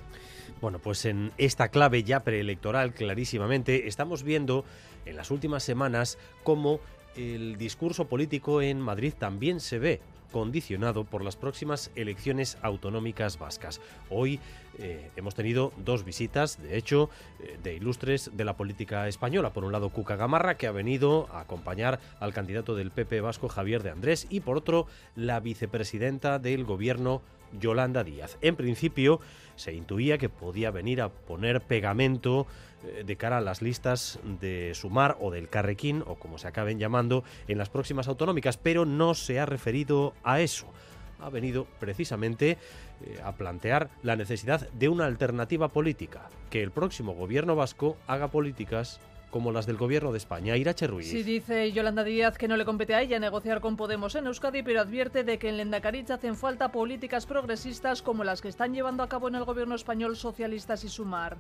Bueno, pues en esta clave ya preelectoral, clarísimamente, estamos viendo en las últimas semanas cómo el discurso político en Madrid también se ve condicionado por las próximas elecciones autonómicas vascas. Hoy eh, hemos tenido dos visitas, de hecho, eh, de ilustres de la política española. Por un lado, Cuca Gamarra, que ha venido a acompañar al candidato del PP vasco, Javier de Andrés, y por otro, la vicepresidenta del gobierno, Yolanda Díaz. En principio, se intuía que podía venir a poner pegamento eh, de cara a las listas de Sumar o del Carrequín, o como se acaben llamando, en las próximas autonómicas, pero no se ha referido a eso. Ha venido precisamente eh, a plantear la necesidad de una alternativa política, que el próximo gobierno vasco haga políticas como las del gobierno de España. Irache Ruiz. Sí, dice Yolanda Díaz que no le compete a ella negociar con Podemos en Euskadi, pero advierte de que en Lendakaritz hacen falta políticas progresistas como las que están llevando a cabo en el gobierno español socialistas y Sumar.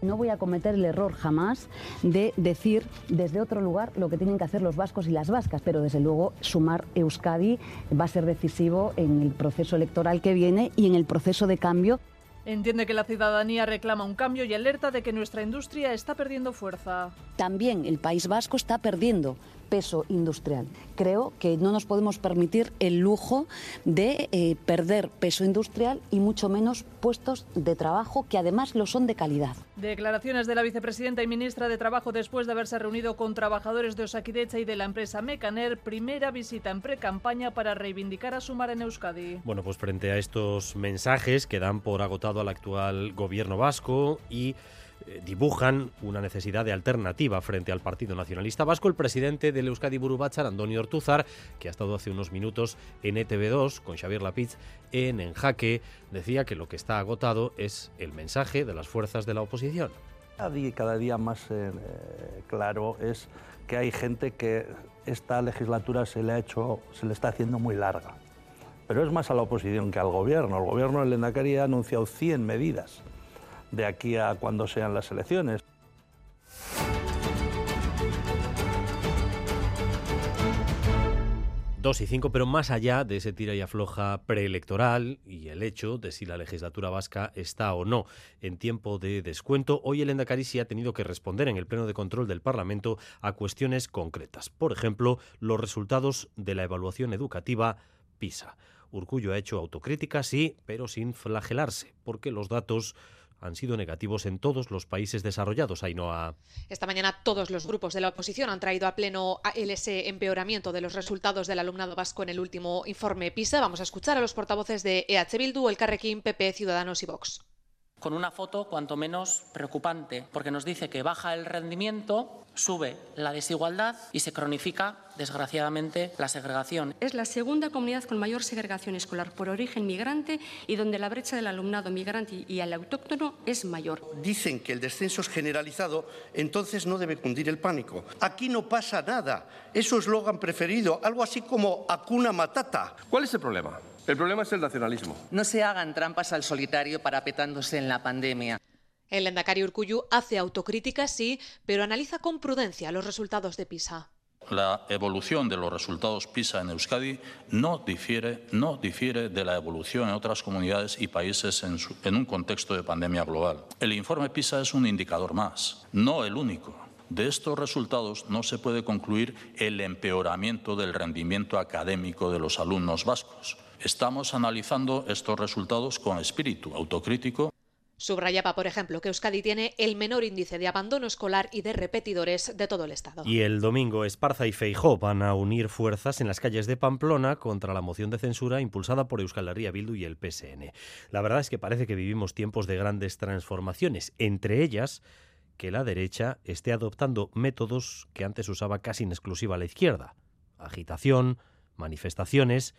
No voy a cometer el error jamás de decir desde otro lugar lo que tienen que hacer los vascos y las vascas, pero desde luego sumar Euskadi va a ser decisivo en el proceso electoral que viene y en el proceso de cambio. Entiende que la ciudadanía reclama un cambio y alerta de que nuestra industria está perdiendo fuerza. También el País Vasco está perdiendo peso industrial. Creo que no nos podemos permitir el lujo de eh, perder peso industrial y mucho menos puestos de trabajo que además lo son de calidad. Declaraciones de la vicepresidenta y ministra de Trabajo después de haberse reunido con trabajadores de Osakidecha y de la empresa Mecaner. Primera visita en pre-campaña para reivindicar a Sumar en Euskadi. Bueno, pues frente a estos mensajes que dan por agotado al actual gobierno vasco y eh, dibujan una necesidad de alternativa frente al Partido Nacionalista Vasco. El presidente del Euskadi Burubachar, Antonio Ortúzar, que ha estado hace unos minutos en ETV2 con Xavier Lapitz en En Jaque, decía que lo que está agotado es el mensaje de las fuerzas de la oposición. Cada día, más eh, claro es que hay gente que esta legislatura se le ha hecho, se le está haciendo muy larga. Pero es más a la oposición que al gobierno. El gobierno del Endacari ha anunciado 100 medidas de aquí a cuando sean las elecciones. Dos y cinco, pero más allá de ese tira y afloja preelectoral y el hecho de si la legislatura vasca está o no en tiempo de descuento, hoy el Endacari ha tenido que responder en el pleno de control del Parlamento a cuestiones concretas. Por ejemplo, los resultados de la evaluación educativa PISA. Urcullo ha hecho autocrítica, sí, pero sin flagelarse, porque los datos han sido negativos en todos los países desarrollados, Ainhoa. Esta mañana todos los grupos de la oposición han traído a pleno ese empeoramiento de los resultados del alumnado vasco en el último informe PISA. Vamos a escuchar a los portavoces de EH Bildu, El Carrequín, PP, Ciudadanos y Vox con una foto cuanto menos preocupante, porque nos dice que baja el rendimiento, sube la desigualdad y se cronifica, desgraciadamente, la segregación. Es la segunda comunidad con mayor segregación escolar por origen migrante y donde la brecha del alumnado migrante y el autóctono es mayor. Dicen que el descenso es generalizado, entonces no debe cundir el pánico. Aquí no pasa nada. Es su eslogan preferido, algo así como Acuna Matata. ¿Cuál es el problema? El problema es el nacionalismo. No se hagan trampas al solitario parapetándose en la pandemia. El Endacari Urcuyu hace autocrítica, sí, pero analiza con prudencia los resultados de PISA. La evolución de los resultados PISA en Euskadi no difiere, no difiere de la evolución en otras comunidades y países en, su, en un contexto de pandemia global. El informe PISA es un indicador más, no el único. De estos resultados no se puede concluir el empeoramiento del rendimiento académico de los alumnos vascos. Estamos analizando estos resultados con espíritu autocrítico. Subrayaba, por ejemplo, que Euskadi tiene el menor índice de abandono escolar y de repetidores de todo el Estado. Y el domingo Esparza y Feijó van a unir fuerzas en las calles de Pamplona contra la moción de censura impulsada por Euskal Herria Bildu y el PSN. La verdad es que parece que vivimos tiempos de grandes transformaciones, entre ellas que la derecha esté adoptando métodos que antes usaba casi en exclusiva la izquierda. Agitación, manifestaciones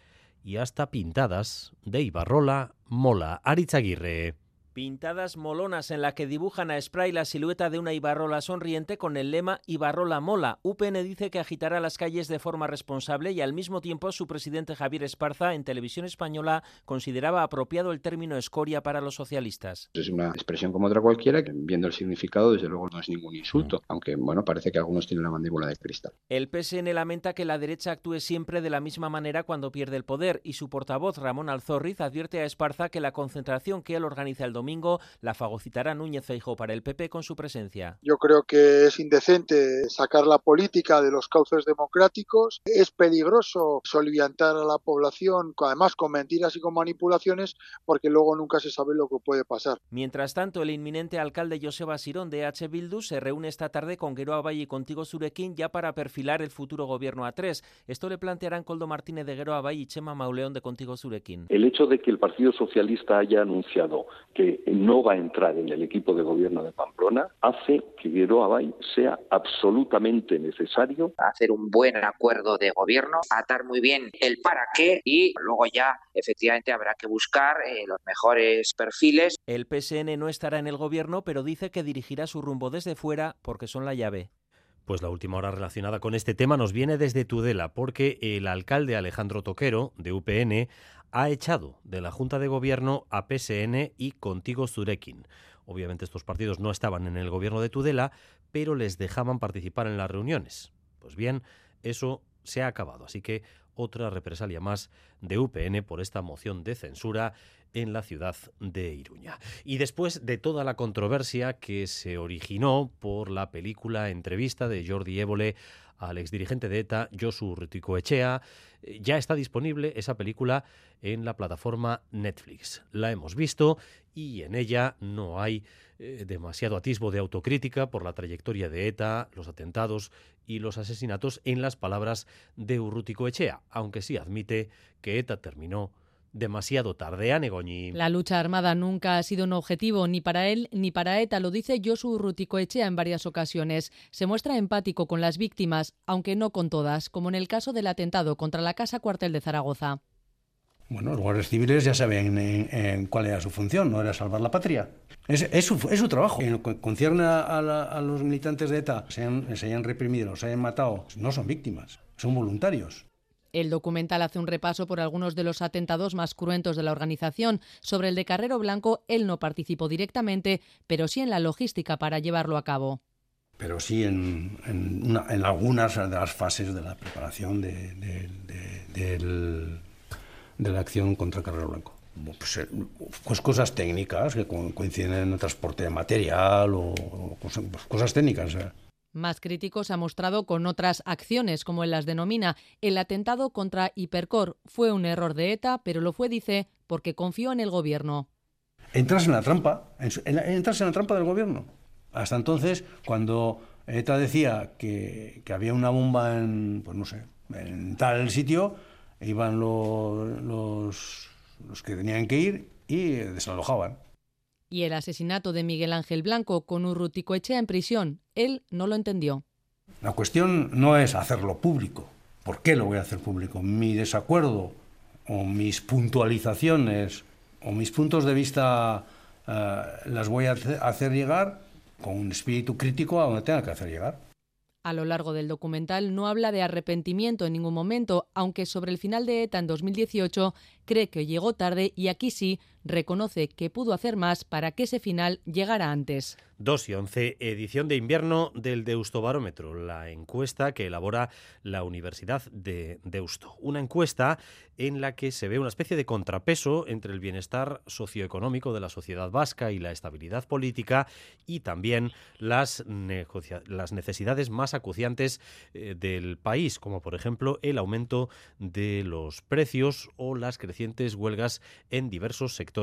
y hasta pintadas de Ibarrola Mola Aritzaguirre. Pintadas molonas en la que dibujan a spray la silueta de una Ibarrola sonriente con el lema Ibarrola mola. UPN dice que agitará las calles de forma responsable y al mismo tiempo su presidente Javier Esparza en televisión española consideraba apropiado el término escoria para los socialistas. Es una expresión como otra cualquiera que viendo el significado desde luego no es ningún insulto, aunque bueno, parece que algunos tienen la mandíbula de cristal. El PSN lamenta que la derecha actúe siempre de la misma manera cuando pierde el poder y su portavoz Ramón Alzorriz advierte a Esparza que la concentración que él organiza el domingo la fagocitará Núñez Feijóo para el PP con su presencia. Yo creo que es indecente sacar la política de los cauces democráticos. Es peligroso soliviantar a la población, además con mentiras y con manipulaciones, porque luego nunca se sabe lo que puede pasar. Mientras tanto, el inminente alcalde Joseba Sirón de H. Bildu se reúne esta tarde con Geroa Valle y contigo Surequín ya para perfilar el futuro gobierno A3. Esto le plantearán Coldo Martínez de Geroa Valle y Chema Mauleón de Contigo Surequín. El hecho de que el Partido Socialista haya anunciado que no va a entrar en el equipo de gobierno de Pamplona hace que Guero Abay sea absolutamente necesario hacer un buen acuerdo de gobierno, atar muy bien el para qué y luego ya efectivamente habrá que buscar eh, los mejores perfiles. El PSN no estará en el gobierno, pero dice que dirigirá su rumbo desde fuera porque son la llave. Pues la última hora relacionada con este tema nos viene desde Tudela, porque el alcalde Alejandro Toquero, de UPN, ha echado de la Junta de Gobierno a PSN y Contigo Zurekin. Obviamente estos partidos no estaban en el gobierno de Tudela, pero les dejaban participar en las reuniones. Pues bien, eso se ha acabado, así que otra represalia más de UPN por esta moción de censura en la ciudad de Iruña. Y después de toda la controversia que se originó por la película entrevista de Jordi Évole al exdirigente de ETA, Josu Echea, eh, ya está disponible esa película en la plataforma Netflix. La hemos visto y en ella no hay eh, demasiado atisbo de autocrítica por la trayectoria de ETA, los atentados y los asesinatos en las palabras de Urrutico Echea, aunque sí admite que ETA terminó demasiado tarde. a Negoñi. La lucha armada nunca ha sido un objetivo ni para él ni para ETA, lo dice Josu Echea en varias ocasiones. Se muestra empático con las víctimas, aunque no con todas, como en el caso del atentado contra la Casa Cuartel de Zaragoza. Bueno, los guardias civiles ya saben en, cuál era su función, no era salvar la patria. Es, su, trabajo. En lo que concierne a, los militantes de ETA, se hayan, reprimido, se hayan matado, no son víctimas, son voluntarios. El documental hace un repaso por algunos de los atentados más cruentos de la organización. Sobre el de Carrero Blanco, él no participó directamente, pero sí en la logística para llevarlo a cabo. Pero sí en, algunas de las fases de la preparación de, la acción contra Carrero Blanco. Pues, eh, pues, cosas técnicas que coinciden en el transporte de material o, cosas, pues cosas técnicas. Eh. Más críticos ha mostrado con otras acciones, como él las denomina. El atentado contra Hipercor fue un error de ETA, pero lo fue, dice, porque confió en el gobierno. Entras en la trampa, entras en la trampa del gobierno. Hasta entonces, cuando ETA decía que, había una bomba en, pues no sé, en tal sitio, iban los, los, los que tenían que ir y desalojaban y el asesinato de Miguel Ángel Blanco con Echea en prisión. Él no lo entendió. La cuestión no es hacerlo público. ¿Por qué lo voy a hacer público? Mi desacuerdo o mis puntualizaciones o mis puntos de vista eh, las voy a hacer llegar con un espíritu crítico a donde tenga que hacer llegar. A lo largo del documental no habla de arrepentimiento en ningún momento, aunque sobre el final de ETA en 2018 cree que llegó tarde y aquí sí reconoce que pudo hacer más para que ese final llegara antes. 2 y 11, edición de invierno del Deustobarómetro, la encuesta que elabora la Universidad de Deusto. Una encuesta en la que se ve una especie de contrapeso entre el bienestar socioeconómico de la sociedad vasca y la estabilidad política y también las, las necesidades más acuciantes eh, del país, como por ejemplo el aumento de los precios o las crecientes huelgas en diversos sectores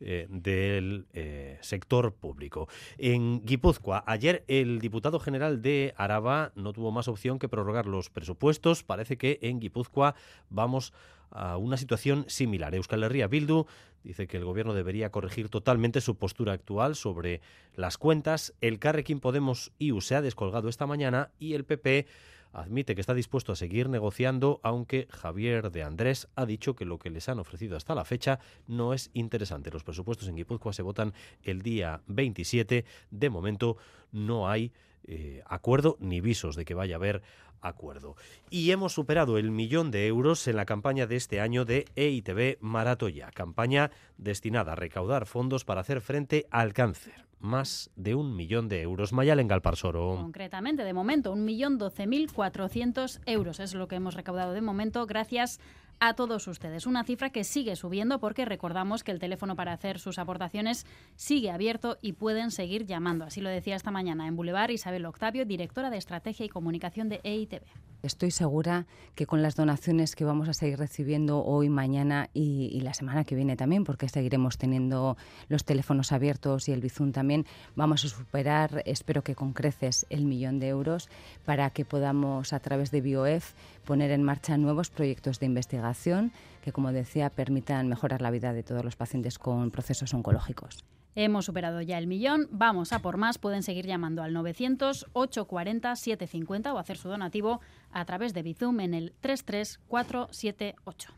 eh, del eh, sector público. En Guipúzcoa, ayer el diputado general de Araba no tuvo más opción que prorrogar los presupuestos. Parece que en Guipúzcoa vamos a una situación similar. Euskal Herria Bildu dice que el gobierno debería corregir totalmente su postura actual sobre las cuentas. El Carrequín Podemos IU se ha descolgado esta mañana y el PP admite que está dispuesto a seguir negociando, aunque Javier de Andrés ha dicho que lo que les han ofrecido hasta la fecha no es interesante. Los presupuestos en Guipúzcoa se votan el día 27. De momento no hay eh, acuerdo ni visos de que vaya a haber acuerdo. Y hemos superado el millón de euros en la campaña de este año de EITB Maratoya, campaña destinada a recaudar fondos para hacer frente al cáncer más de un millón de euros. Mayalen Galparsoro. Concretamente, de momento, un millón doce mil cuatrocientos euros es lo que hemos recaudado de momento gracias a todos ustedes. Una cifra que sigue subiendo porque recordamos que el teléfono para hacer sus aportaciones sigue abierto y pueden seguir llamando. Así lo decía esta mañana en Boulevard Isabel Octavio, directora de Estrategia y Comunicación de EITB. Estoy segura que con las donaciones que vamos a seguir recibiendo hoy, mañana y, la semana que viene también, porque seguiremos teniendo los teléfonos abiertos y el Bizum también, vamos a superar, espero que con creces, el millón de euros para que podamos a través de BioF poner en marcha nuevos proyectos de investigación que, como decía, permitan mejorar la vida de todos los pacientes con procesos oncológicos. Hemos superado ya el millón, vamos a por más, pueden seguir llamando al 900-840-750 o hacer su donativo a través de Bizum en el 33478.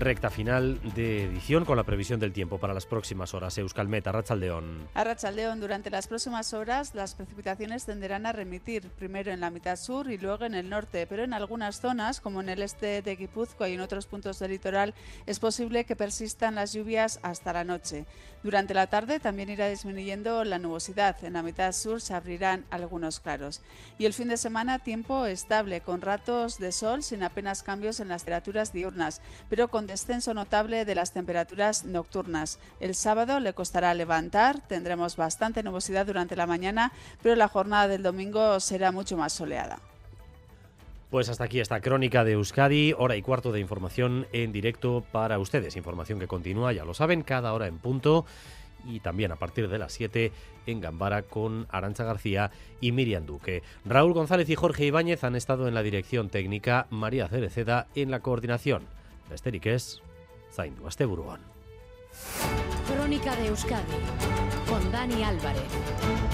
Recta final de edición con la previsión del tiempo para las próximas horas. Euskalmet, Arrachaldeón. Arrachaldeón, durante las próximas horas las precipitaciones tenderán a remitir, primero en la mitad sur y luego en el norte, pero en algunas zonas, como en el este de Guipúzcoa y en otros puntos del litoral, es posible que persistan las lluvias hasta la noche. Durante la tarde también irá disminuyendo la nubosidad. En la mitad sur se abrirán algunos claros. Y el fin de semana, tiempo estable, con ratos de sol sin apenas cambios en las temperaturas diurnas, pero con descenso notable de las temperaturas nocturnas. El sábado le costará levantar, tendremos bastante nubosidad durante la mañana, pero la jornada del domingo será mucho más soleada. Pues hasta aquí esta crónica de Euskadi, hora y cuarto de información en directo para ustedes. Información que continúa, ya lo saben, cada hora en punto y también a partir de las 7 en Gambara con Arancha García y Miriam Duque. Raúl González y Jorge Ibáñez han estado en la dirección técnica, María Cereceda en la coordinación. Besterik ez, zaindu azte buruan. Kronika de Euskadi, Kondani Álvarez.